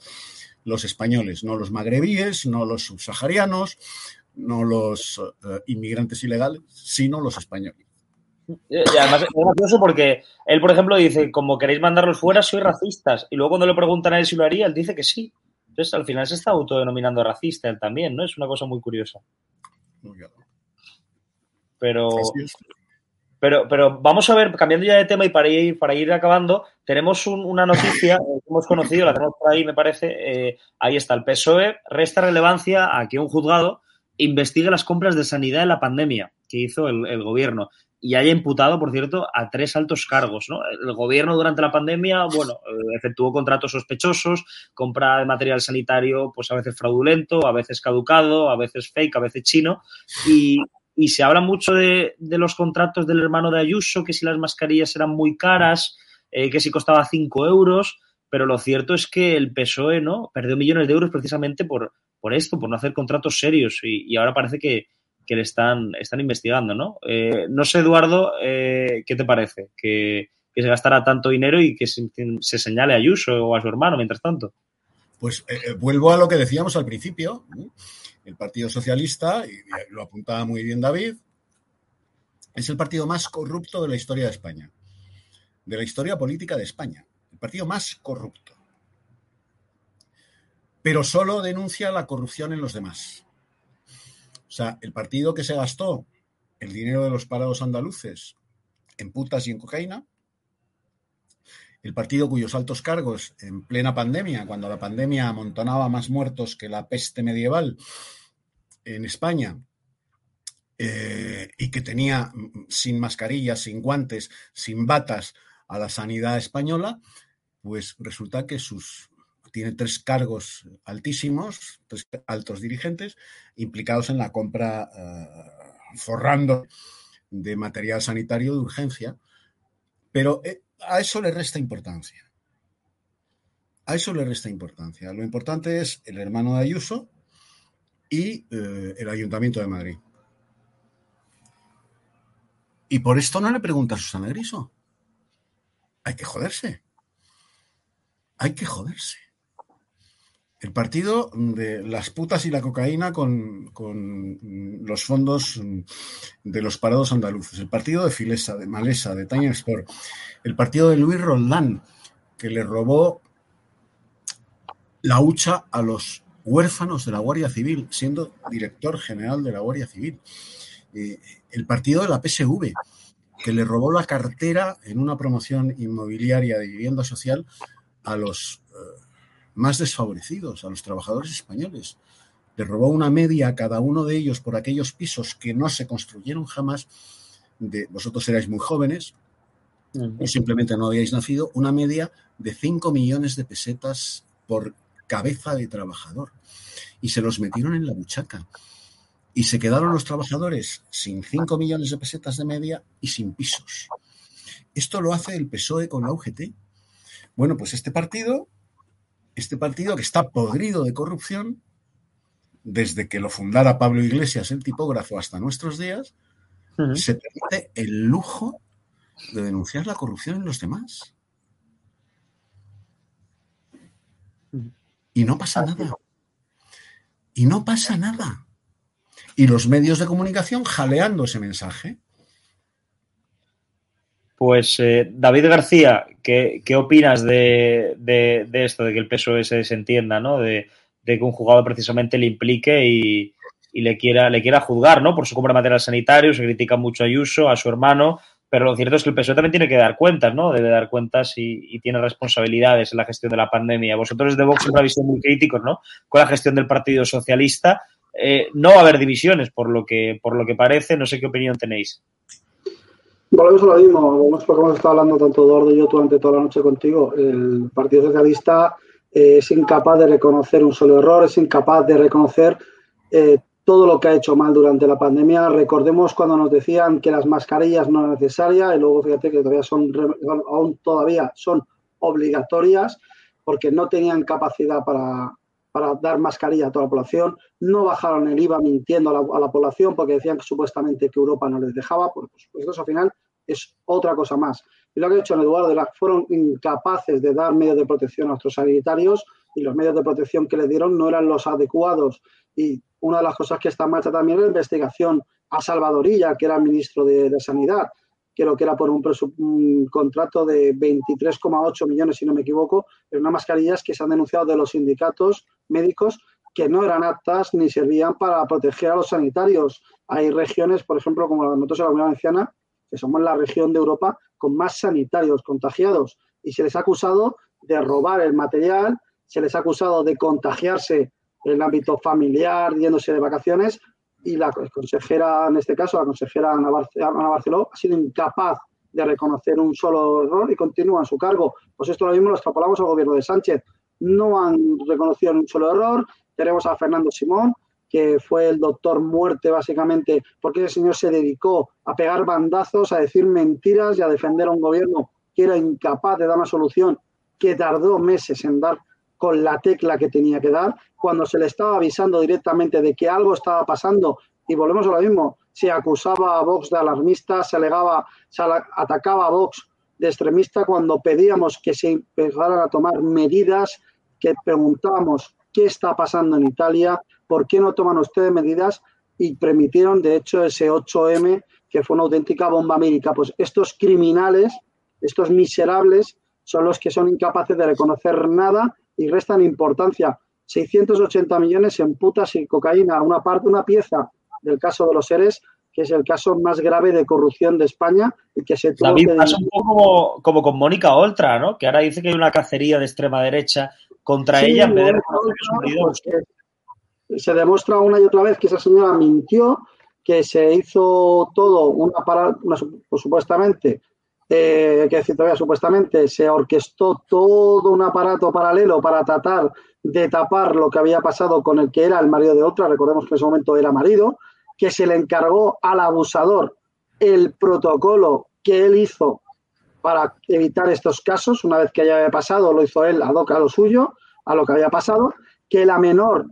[SPEAKER 2] los españoles, no los magrebíes, no los subsaharianos, no los eh, inmigrantes ilegales, sino los españoles.
[SPEAKER 1] Y además es gracioso porque él, por ejemplo, dice, como queréis mandarlos fuera, sois racistas. Y luego cuando le preguntan a él si lo haría, él dice que sí. Entonces, al final se está autodenominando racista él también, ¿no? Es una cosa muy curiosa. Pero... Pero, pero vamos a ver, cambiando ya de tema y para ir, para ir acabando, tenemos una noticia que hemos conocido, la tenemos por ahí, me parece. Eh, ahí está, el PSOE resta relevancia a que un juzgado investigue las compras de sanidad en la pandemia que hizo el, gobierno y haya imputado, por cierto, a tres altos cargos. El gobierno durante la pandemia, bueno, eh, efectuó contratos sospechosos, compra de material sanitario, pues a veces fraudulento, a veces caducado, a veces fake, a veces chino, y, y se habla mucho de, los contratos del hermano de Ayuso, que si las mascarillas eran muy caras, eh, que si costaba 5 euros, pero lo cierto es que el PSOE no perdió millones de euros precisamente por, por esto, por no hacer contratos serios y, ahora parece que, le están, están investigando, ¿no? Eh, no sé, Eduardo, eh, ¿qué te parece? Que, se gastará tanto dinero y que se, se, señale a Ayuso o a su hermano mientras tanto.
[SPEAKER 2] Pues vuelvo a lo que decíamos al principio el Partido Socialista, y lo apuntaba muy bien David, es el partido más corrupto de la historia de España, de la historia política de España, el partido más corrupto. Pero solo denuncia la corrupción en los demás. O sea, el partido que se gastó el dinero de los parados andaluces en putas y en cocaína, el partido cuyos altos cargos en plena pandemia, cuando la pandemia amontonaba más muertos que la peste medieval en España, eh, y que tenía sin mascarillas, sin guantes, sin batas a la sanidad española, pues resulta que sus tiene tres cargos altísimos, tres altos dirigentes, implicados en la compra, uh, forrando de material sanitario de urgencia, pero eh, a eso le resta importancia. A eso le resta importancia. Lo importante es el hermano de Ayuso y eh, el Ayuntamiento de Madrid. Y por esto no le pregunta a Susana Griso. Hay que joderse. Hay que joderse. El partido de las putas y la cocaína con, con, los fondos de los parados andaluces. El partido de Filesa, de Malesa, de Tanya Sport. El partido de Luis Roldán, que le robó la hucha a los huérfanos de la Guardia Civil, siendo director general de la Guardia Civil. Eh, el partido de la PSV, que le robó la cartera en una promoción inmobiliaria de vivienda social a los más desfavorecidos, a los trabajadores españoles. Le robó una media a cada uno de ellos por aquellos pisos que no se construyeron jamás. De, vosotros erais muy jóvenes o simplemente no habíais nacido, una media de 5 millones de pesetas por cabeza de trabajador. Y se los metieron en la buchaca. Y se quedaron los trabajadores sin 5 millones de pesetas de media y sin pisos. Esto lo hace el PSOE con la UGT. Bueno, pues este partido este partido que está podrido de corrupción, desde que lo fundara Pablo Iglesias, el tipógrafo, hasta nuestros días, uh -huh. se permite el lujo de denunciar la corrupción en los demás. Y no pasa nada. Y no pasa nada. Y los medios de comunicación jaleando ese mensaje.
[SPEAKER 1] Pues eh, David García, ¿qué, opinas de, de, de, esto, de que el PSOE se desentienda, ¿no? De, de que un jugador precisamente le implique y, le, quiera, le quiera juzgar, ¿no? Por su compra de material sanitario, se critica mucho a Ayuso, a su hermano, pero lo cierto es que el PSOE también tiene que dar cuentas, ¿no? Debe dar cuentas y, tiene responsabilidades en la gestión de la pandemia. Vosotros desde Vox siempre habéis sido muy críticos, ¿no? Con la gestión del Partido Socialista. Eh, no va a haber divisiones, por lo que, por lo que parece. No sé qué opinión tenéis.
[SPEAKER 3] Volvemos a lo mismo, volvemos porque hemos estado hablando tanto Eduardo y yo durante toda la noche contigo. El Partido Socialista eh, es incapaz de reconocer un solo error, es incapaz de reconocer eh, todo lo que ha hecho mal durante la pandemia. Recordemos cuando nos decían que las mascarillas no eran necesarias y luego fíjate que todavía son, aún todavía son obligatorias porque no tenían capacidad para, para dar mascarilla a toda la población. No bajaron el IVA mintiendo a la, a la, población porque decían que supuestamente que Europa no les dejaba. Pues, pues eso al final es otra cosa más. Y lo que ha hecho en Eduardo fueron incapaces de dar medios de protección a nuestros sanitarios y los medios de protección que le dieron no eran los adecuados. Y una de las cosas que está en marcha también es la investigación a Salvadorilla, que era ministro de, de Sanidad, creo que era por un, contrato de 23,8 millones, si no me equivoco, en unas mascarillas que se han denunciado de los sindicatos médicos que no eran aptas ni servían para proteger a los sanitarios. Hay regiones, por ejemplo, como la en la Comunidad Valenciana, que somos la región de Europa con más sanitarios contagiados y se les ha acusado de robar el material, se les ha acusado de contagiarse en el ámbito familiar, yéndose de vacaciones y la consejera, en este caso, la consejera Ana, Barceló, ha sido incapaz de reconocer un solo error y continúa en su cargo. Pues esto lo mismo lo extrapolamos al gobierno de Sánchez. No han reconocido un solo error. Tenemos a Fernando Simón, que fue el doctor muerte básicamente, porque ese señor se dedicó a pegar bandazos, a decir mentiras y a defender a un gobierno que era incapaz de dar una solución, que tardó meses en dar con la tecla que tenía que dar, cuando se le estaba avisando directamente de que algo estaba pasando, y volvemos a lo mismo, se acusaba a Vox de alarmista, se alegaba, se atacaba a Vox de extremista cuando pedíamos que se empezaran a tomar medidas, que preguntábamos qué está pasando en Italia, por qué no toman ustedes medidas, y permitieron, de hecho, ese 8M, que fue una auténtica bomba médica. Pues estos criminales, estos miserables, son los que son incapaces de reconocer nada y restan importancia. 680 millones en putas y cocaína, una parte, una pieza del caso de los seres, que es el caso más grave de corrupción de España y que se
[SPEAKER 1] David, pasa un poco como, como, con Mónica Oltra, ¿no? Que ahora dice que hay una cacería de extrema derecha contra sí, ella en vez de
[SPEAKER 3] Se demuestra una y otra vez que esa señora mintió, que se hizo todo una para, pues, supuestamente, eh, que decir todavía supuestamente, se orquestó todo un aparato paralelo para tratar de tapar lo que había pasado con el que era el marido de otra, recordemos que en ese momento era marido, que se le encargó al abusador el protocolo que él hizo para evitar estos casos, una vez que haya pasado, lo hizo él ad hoc a lo suyo, a lo que había pasado, que la menor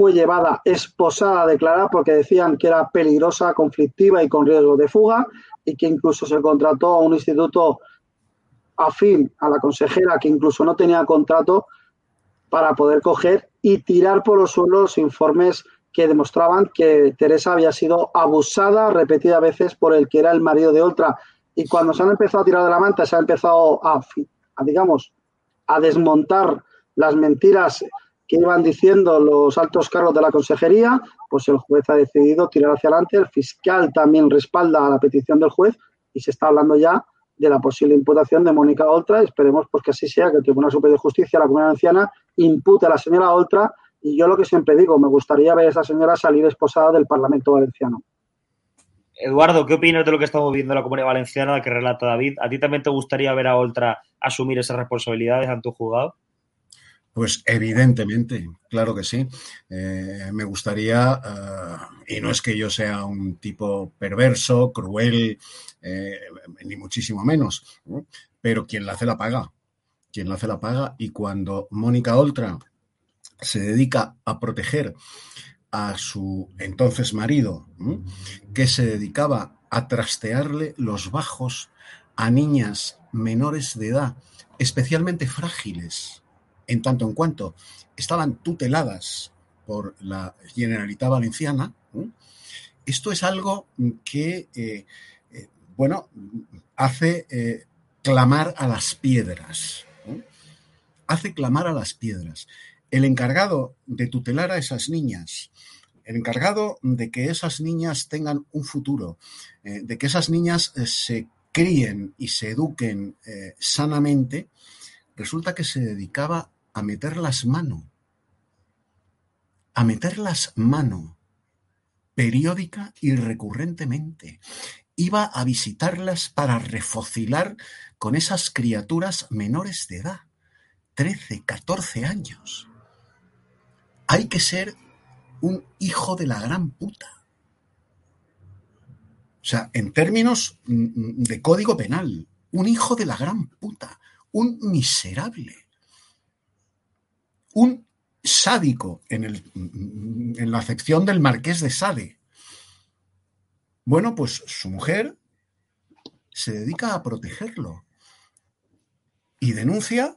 [SPEAKER 3] fue llevada esposada a declarar porque decían que era peligrosa, conflictiva y con riesgo de fuga y que incluso se contrató a un instituto afín a la consejera que incluso no tenía contrato para poder coger y tirar por los suelos informes que demostraban que Teresa había sido abusada repetidas veces por el que era el marido de otra. Y cuando se han empezado a tirar de la manta, se ha empezado a, a digamos, a desmontar las mentiras que iban diciendo los altos cargos de la consejería, pues el juez ha decidido tirar hacia adelante. El fiscal también respalda la petición del juez y se está hablando ya de la posible imputación de Mónica Oltra. Esperemos pues, que así sea, que el Tribunal Superior de Justicia, la Comunidad Anciana, impute a la señora Oltra. Y yo lo que siempre digo, me gustaría ver a esa señora salir esposada del Parlamento Valenciano.
[SPEAKER 1] Eduardo, ¿qué opinas de lo que estamos viendo en la Comunidad Valenciana que relata David? ¿A ti también te gustaría ver a Oltra asumir esas responsabilidades ante un juzgado?
[SPEAKER 2] Pues evidentemente, claro que sí. Eh, me gustaría, eh, y no es que yo sea un tipo perverso, cruel, eh, ni muchísimo menos, pero quien la hace la paga. Quien la hace la paga. Y cuando Mónica Oltra se dedica a proteger a su entonces marido, que se dedicaba a trastearle los bajos a niñas menores de edad, especialmente frágiles, en tanto en cuanto estaban tuteladas por la Generalitat Valenciana, esto es algo que, eh, eh, bueno, hace eh, clamar a las piedras. Hace clamar a las piedras. El encargado de tutelar a esas niñas, el encargado de que esas niñas tengan un futuro, de que esas niñas se críen y se eduquen sanamente, resulta que se dedicaba a meterlas mano, a meterlas mano, periódica y recurrentemente. Iba a visitarlas para refocilar con esas criaturas menores de edad, 13, 14 años. Hay que ser un hijo de la gran puta. O sea, en términos mm, mm, de código penal, un hijo de la gran puta, un miserable un sádico en, el, en la acepción del marqués de Sade. Bueno, pues su mujer se dedica a protegerlo y denuncia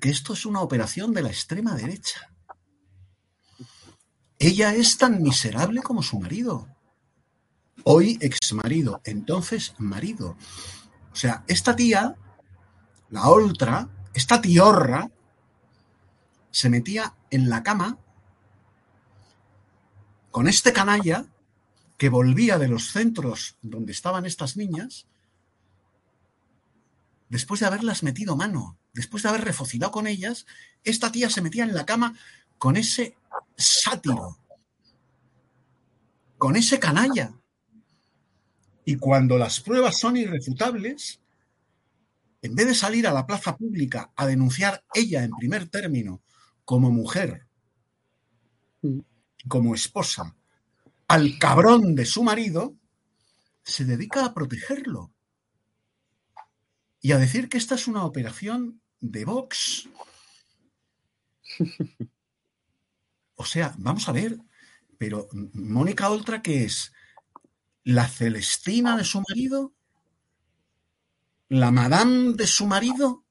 [SPEAKER 2] que esto es una operación de la extrema derecha. Ella es tan miserable como su marido. Hoy ex marido, entonces marido. O sea, esta tía, la otra, esta tiorra, se metía en la cama con este canalla que volvía de los centros donde estaban estas niñas después de haberlas metido mano, después de haber refocilado con ellas, esta tía se metía en la cama con ese sátiro, con ese canalla. Y cuando las pruebas son irrefutables, en vez de salir a la plaza pública a denunciar ella en primer término como mujer, mm. como esposa, al cabrón de su marido, se dedica a protegerlo y a decir que esta es una operación de Vox. O sea, vamos a ver, pero Mónica Oltra, ¿qué es? ¿La Celestina de su marido? ¿La Madame de su marido?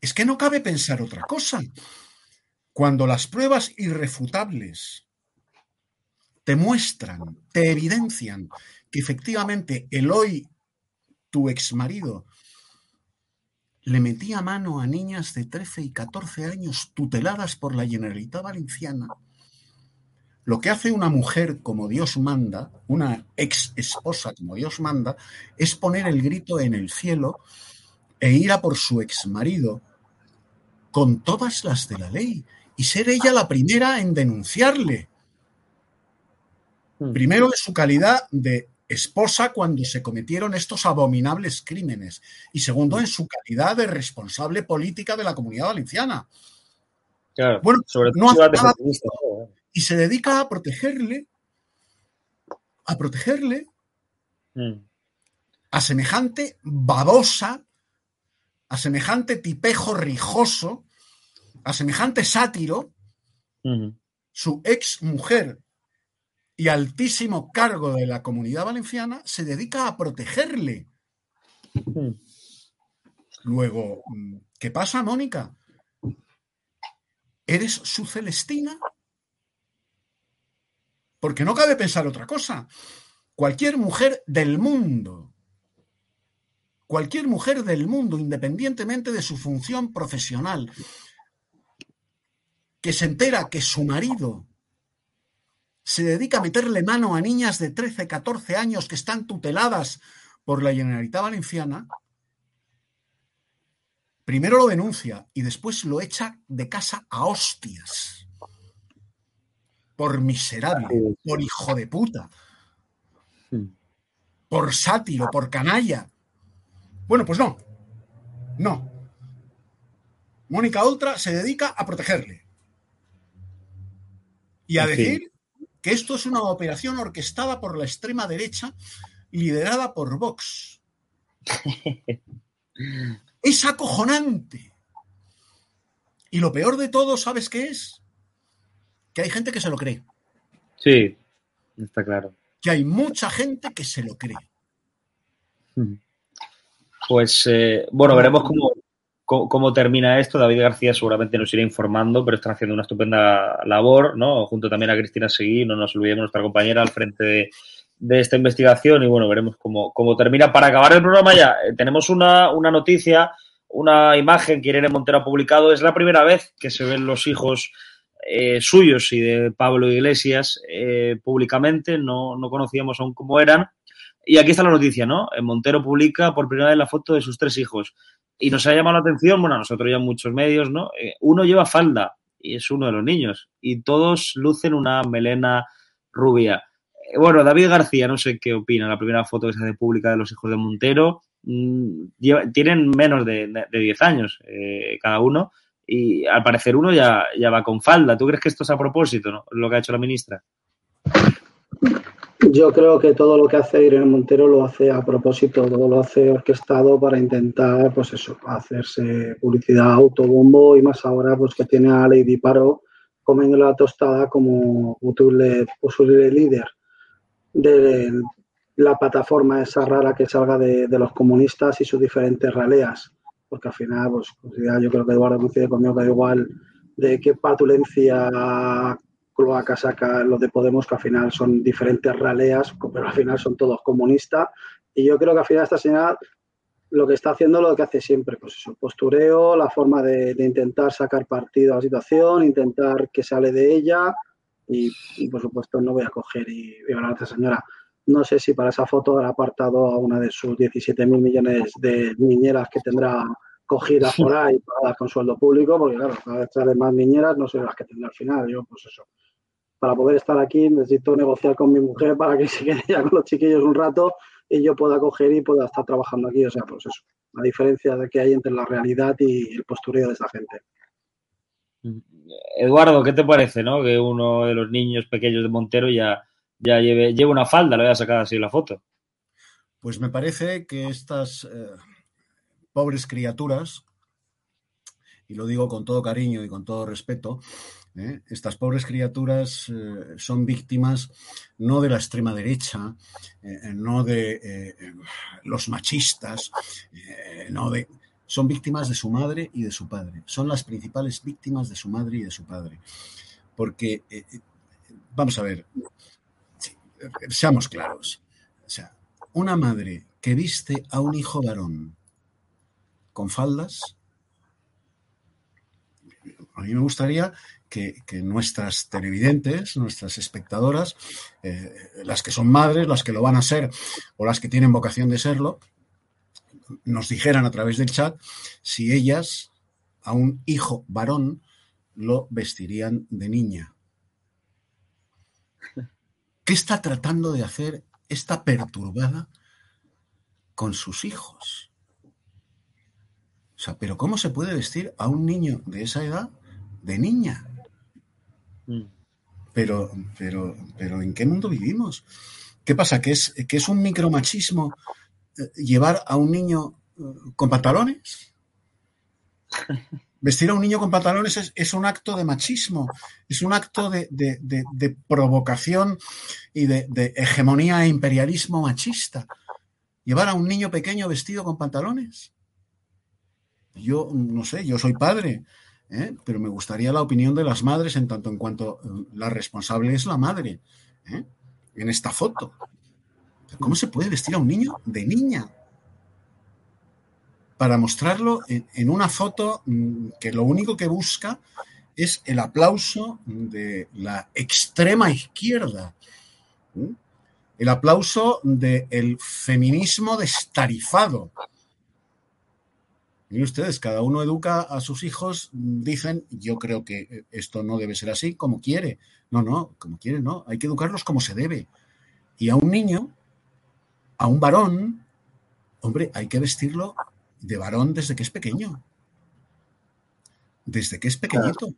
[SPEAKER 2] Es que no cabe pensar otra cosa. Cuando las pruebas irrefutables te muestran, te evidencian que efectivamente el hoy tu exmarido le metía mano a niñas de 13 y 14 años tuteladas por la Generalitat Valenciana, lo que hace una mujer como Dios manda, una ex esposa como Dios manda, es poner el grito en el cielo e ir a por su exmarido con todas las de la ley y ser ella la primera en denunciarle. Hmm. Primero en su calidad de esposa cuando se cometieron estos abominables crímenes y segundo en su calidad de responsable política de la comunidad valenciana. bueno, sobre no hace nada y se dedica a protegerle, a protegerle hmm. a semejante babosa, a semejante tipejo rijoso, a semejante sátiro, su ex mujer y altísimo cargo de la comunidad valenciana se dedica a protegerle. Luego, ¿qué pasa, Mónica? ¿Eres su Celestina? Porque no cabe pensar otra cosa. Cualquier mujer del mundo, cualquier mujer del mundo, independientemente de su función profesional, que se entera que su marido se dedica a meterle mano a niñas de 13, 14 años que están tuteladas por la Generalitat Valenciana, primero lo denuncia y después lo echa de casa a hostias. Por miserable, por hijo de puta, por sátiro, por canalla. Bueno, pues no, no. Mónica Oltra se dedica a protegerle y a decir que esto es una operación orquestada por la extrema derecha, liderada por Vox. es acojonante. Y lo peor de todo, ¿sabes qué es? Que hay gente que se lo cree.
[SPEAKER 1] Sí, está claro.
[SPEAKER 2] Que hay mucha gente que se lo cree.
[SPEAKER 1] Pues eh, bueno, veremos cómo, cómo, termina esto. David García seguramente nos irá informando, pero están haciendo una estupenda labor, ¿no? Junto también a Cristina Seguí, no nos olvidemos nuestra compañera al frente de, esta investigación y bueno, veremos cómo, cómo, termina. Para acabar el programa ya, eh, tenemos una, una noticia, una imagen que Irene Montero ha publicado. Es la primera vez que se ven los hijos eh, suyos y de Pablo Iglesias eh, públicamente, no, no conocíamos aún cómo eran. Y aquí está la noticia, ¿no? Montero publica por primera vez la foto de sus tres hijos. Y nos ha llamado la atención, bueno, a nosotros ya muchos medios, ¿no? Eh, uno lleva falda y es uno de los niños y todos lucen una melena rubia. Eh, bueno, David García, no sé qué opina, la primera foto que se hace pública de los hijos de Montero, mm, tienen menos de, 10 años eh, cada uno y al parecer uno ya, ya va con falda. ¿Tú crees que esto es a propósito, ¿no? lo que ha hecho la ministra?
[SPEAKER 3] Yo creo que todo lo que hace Irene Montero lo hace a propósito, todo lo hace orquestado para intentar, pues eso, hacerse publicidad autobombo y más ahora, pues que tiene a Lady Paro comiendo la tostada como posible, posible líder de la plataforma esa rara que salga de, los comunistas y sus diferentes raleas. Porque al final, pues, yo creo que Eduardo coincide conmigo que da igual de qué patulencia cloaca saca los de Podemos, que al final son diferentes raleas, pero al final son todos comunistas. Y yo creo que al final esta señora lo que está haciendo lo que hace siempre, pues eso, postureo, la forma de, intentar sacar partido a la situación, intentar que sale de ella y, por supuesto no voy a coger y, y hablar a esta señora. No sé si para esa foto habrá apartado a una de sus 17 mil millones de niñeras que tendrá cogidas por ahí pagadas con sueldo público, porque claro, cada vez más niñeras, no sé las que tendrá al final. Yo, pues eso, para poder estar aquí necesito negociar con mi mujer para que se quede ya con los chiquillos un rato y yo pueda coger y pueda estar trabajando aquí. O sea, pues eso, la diferencia de que hay entre la realidad y el postureo de esa gente.
[SPEAKER 1] Eduardo, ¿qué te parece, no? Que uno de los niños pequeños de Montero ya, ya lleve, lleve una falda, lo voy a sacar así la foto.
[SPEAKER 2] Pues me parece que estas eh, pobres criaturas, y lo digo con todo cariño y con todo respeto, ¿eh? Estas pobres criaturas eh, son víctimas no de la extrema derecha, eh, no de los machistas, no de... Son víctimas de su madre y de su padre. Son las principales víctimas de su madre y de su padre. Porque, vamos a ver, seamos claros. O sea, una madre que viste a un hijo varón con faldas, a mí me gustaría que, nuestras televidentes, nuestras espectadoras, eh, las que son madres, las que lo van a ser o las que tienen vocación de serlo, nos dijeran a través del chat si ellas a un hijo varón lo vestirían de niña. ¿Qué está tratando de hacer esta perturbada con sus hijos? O sea, pero ¿cómo se puede vestir a un niño de esa edad de niña? Mm. Pero, pero, pero, ¿en qué mundo vivimos? ¿Qué pasa? ¿Que es, que es un micromachismo eh, llevar a un niño eh, con pantalones? Vestir a un niño con pantalones es, un acto de machismo, es un acto de, provocación y de, hegemonía e imperialismo machista. Llevar a un niño pequeño vestido con pantalones. Yo no sé, yo soy padre, ¿eh? pero me gustaría la opinión de las madres en tanto en cuanto eh, la responsable es la madre ¿eh? en esta foto. ¿Cómo se puede vestir a un niño de niña? para mostrarlo en, una foto mm, que lo único que busca es el aplauso de la extrema izquierda. El aplauso del feminismo destarifado. Miren ustedes, cada uno educa a sus hijos, dicen, yo creo que esto no debe ser así, como quiere. No, no, como quiere, no. Hay que educarlos como se debe. Y a un niño, a un varón, hombre, hay que vestirlo de varón desde que es pequeño. Desde que es pequeñito.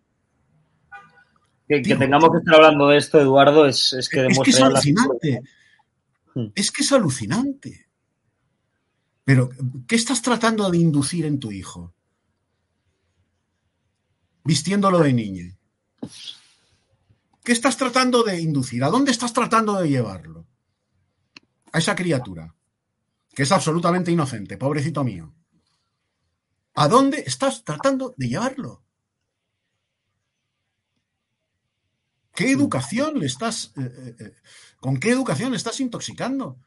[SPEAKER 1] Que, tengamos que estar hablando de esto, Eduardo, es, que
[SPEAKER 2] demuestra. Es que es alucinante. Es que es alucinante. Pero, ¿qué estás tratando de inducir en tu hijo? Vistiéndolo de niña. ¿Qué estás tratando de inducir? ¿A dónde estás tratando de llevarlo? A esa criatura, que es absolutamente inocente, pobrecito mío. ¿A dónde estás tratando de llevarlo? ¿Qué educación le estás, eh, eh, eh, con qué educación le estás intoxicando?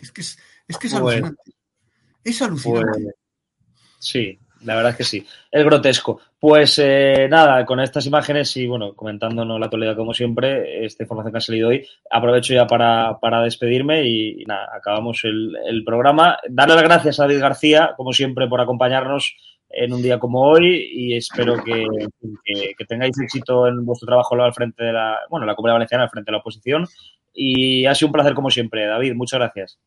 [SPEAKER 2] Es que es, es, alucinante. Es alucinante.
[SPEAKER 1] sí, la verdad es que sí. Es grotesco. Pues eh, nada, con estas imágenes y bueno, comentándonos la actualidad como siempre, esta información que ha salido hoy, aprovecho ya para, despedirme y, nada, acabamos el, programa. Darle las gracias a David García, como siempre, por acompañarnos en un día como hoy y espero que, tengáis éxito en vuestro trabajo al frente de la, bueno, la Comunidad Valenciana, al frente de la oposición. Y ha sido un placer como siempre, David. Muchas gracias.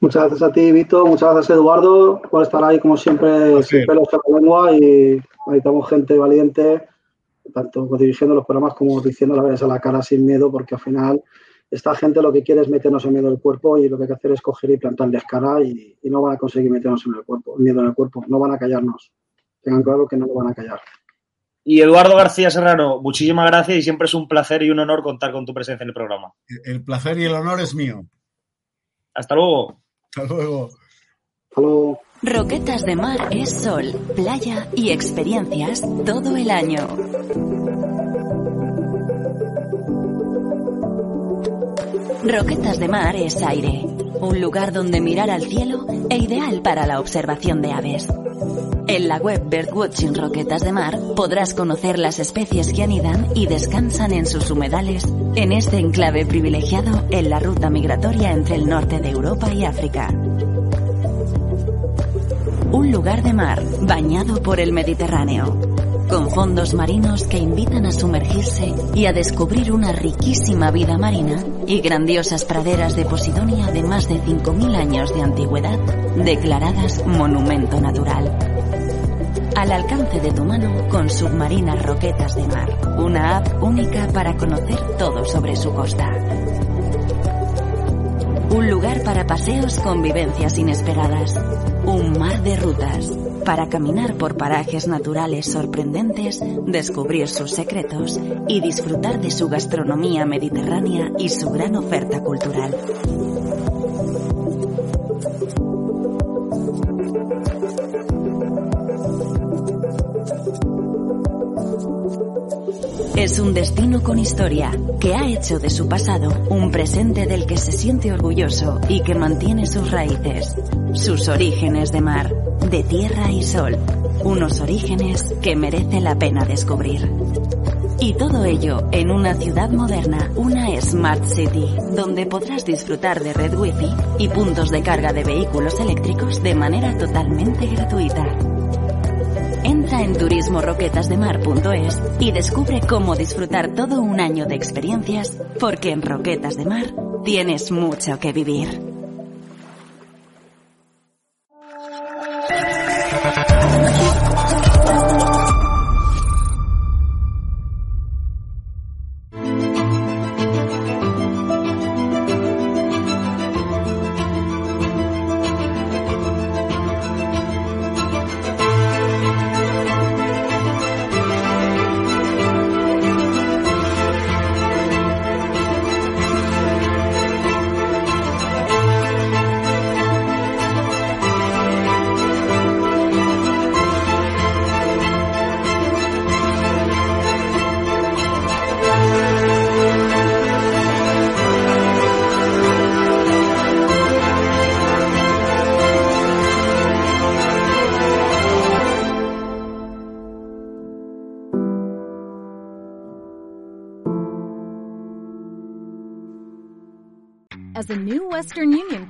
[SPEAKER 3] Muchas gracias a ti, Vito. Muchas gracias, Eduardo, por estar ahí, como siempre, sin pelos en la lengua. Y ahí estamos gente valiente, tanto dirigiendo los programas como diciendo la verdad a la cara sin miedo, porque al final esta gente lo que quiere es meternos en miedo del cuerpo y lo que hay que hacer es coger y plantarles cara y, no van a conseguir meternos en el cuerpo, miedo en el cuerpo. No van a callarnos. Tengan claro que no lo van a callar.
[SPEAKER 1] Y Eduardo García Serrano, muchísimas gracias y siempre es un placer y un honor contar con tu presencia en el programa.
[SPEAKER 2] El placer y el honor es mío.
[SPEAKER 1] Hasta luego.
[SPEAKER 2] Hasta luego.
[SPEAKER 7] Roquetas de Mar es sol, playa y experiencias todo el año. Roquetas de Mar es aire, un lugar donde mirar al cielo e ideal para la observación de aves. En la web Birdwatching Roquetas de Mar podrás conocer las especies que anidan y descansan en sus humedales en este enclave privilegiado en la ruta migratoria entre el norte de Europa y África. Un lugar de mar bañado por el Mediterráneo, con fondos marinos que invitan a sumergirse y a descubrir una riquísima vida marina y grandiosas praderas de Posidonia de más de 5.000 años de antigüedad, declaradas monumento natural al alcance de tu mano con Submarinas Roquetas de Mar, una app única para conocer todo sobre su costa. Un lugar para paseos con vivencias inesperadas. Un mar de rutas para caminar por parajes naturales sorprendentes, descubrir sus secretos y disfrutar de su gastronomía mediterránea y su gran oferta cultural. Es un destino con historia que ha hecho de su pasado un presente del que se siente orgulloso y que mantiene sus raíces, sus orígenes de mar, de tierra y sol, unos orígenes que merece la pena descubrir. Y todo ello en una ciudad moderna, una Smart City, donde podrás disfrutar de red wifi y puntos de carga de vehículos eléctricos de manera totalmente gratuita Entra en turismoroquetasdemar.es y descubre cómo disfrutar todo un año de experiencias, porque en Roquetas de Mar tienes mucho que vivir.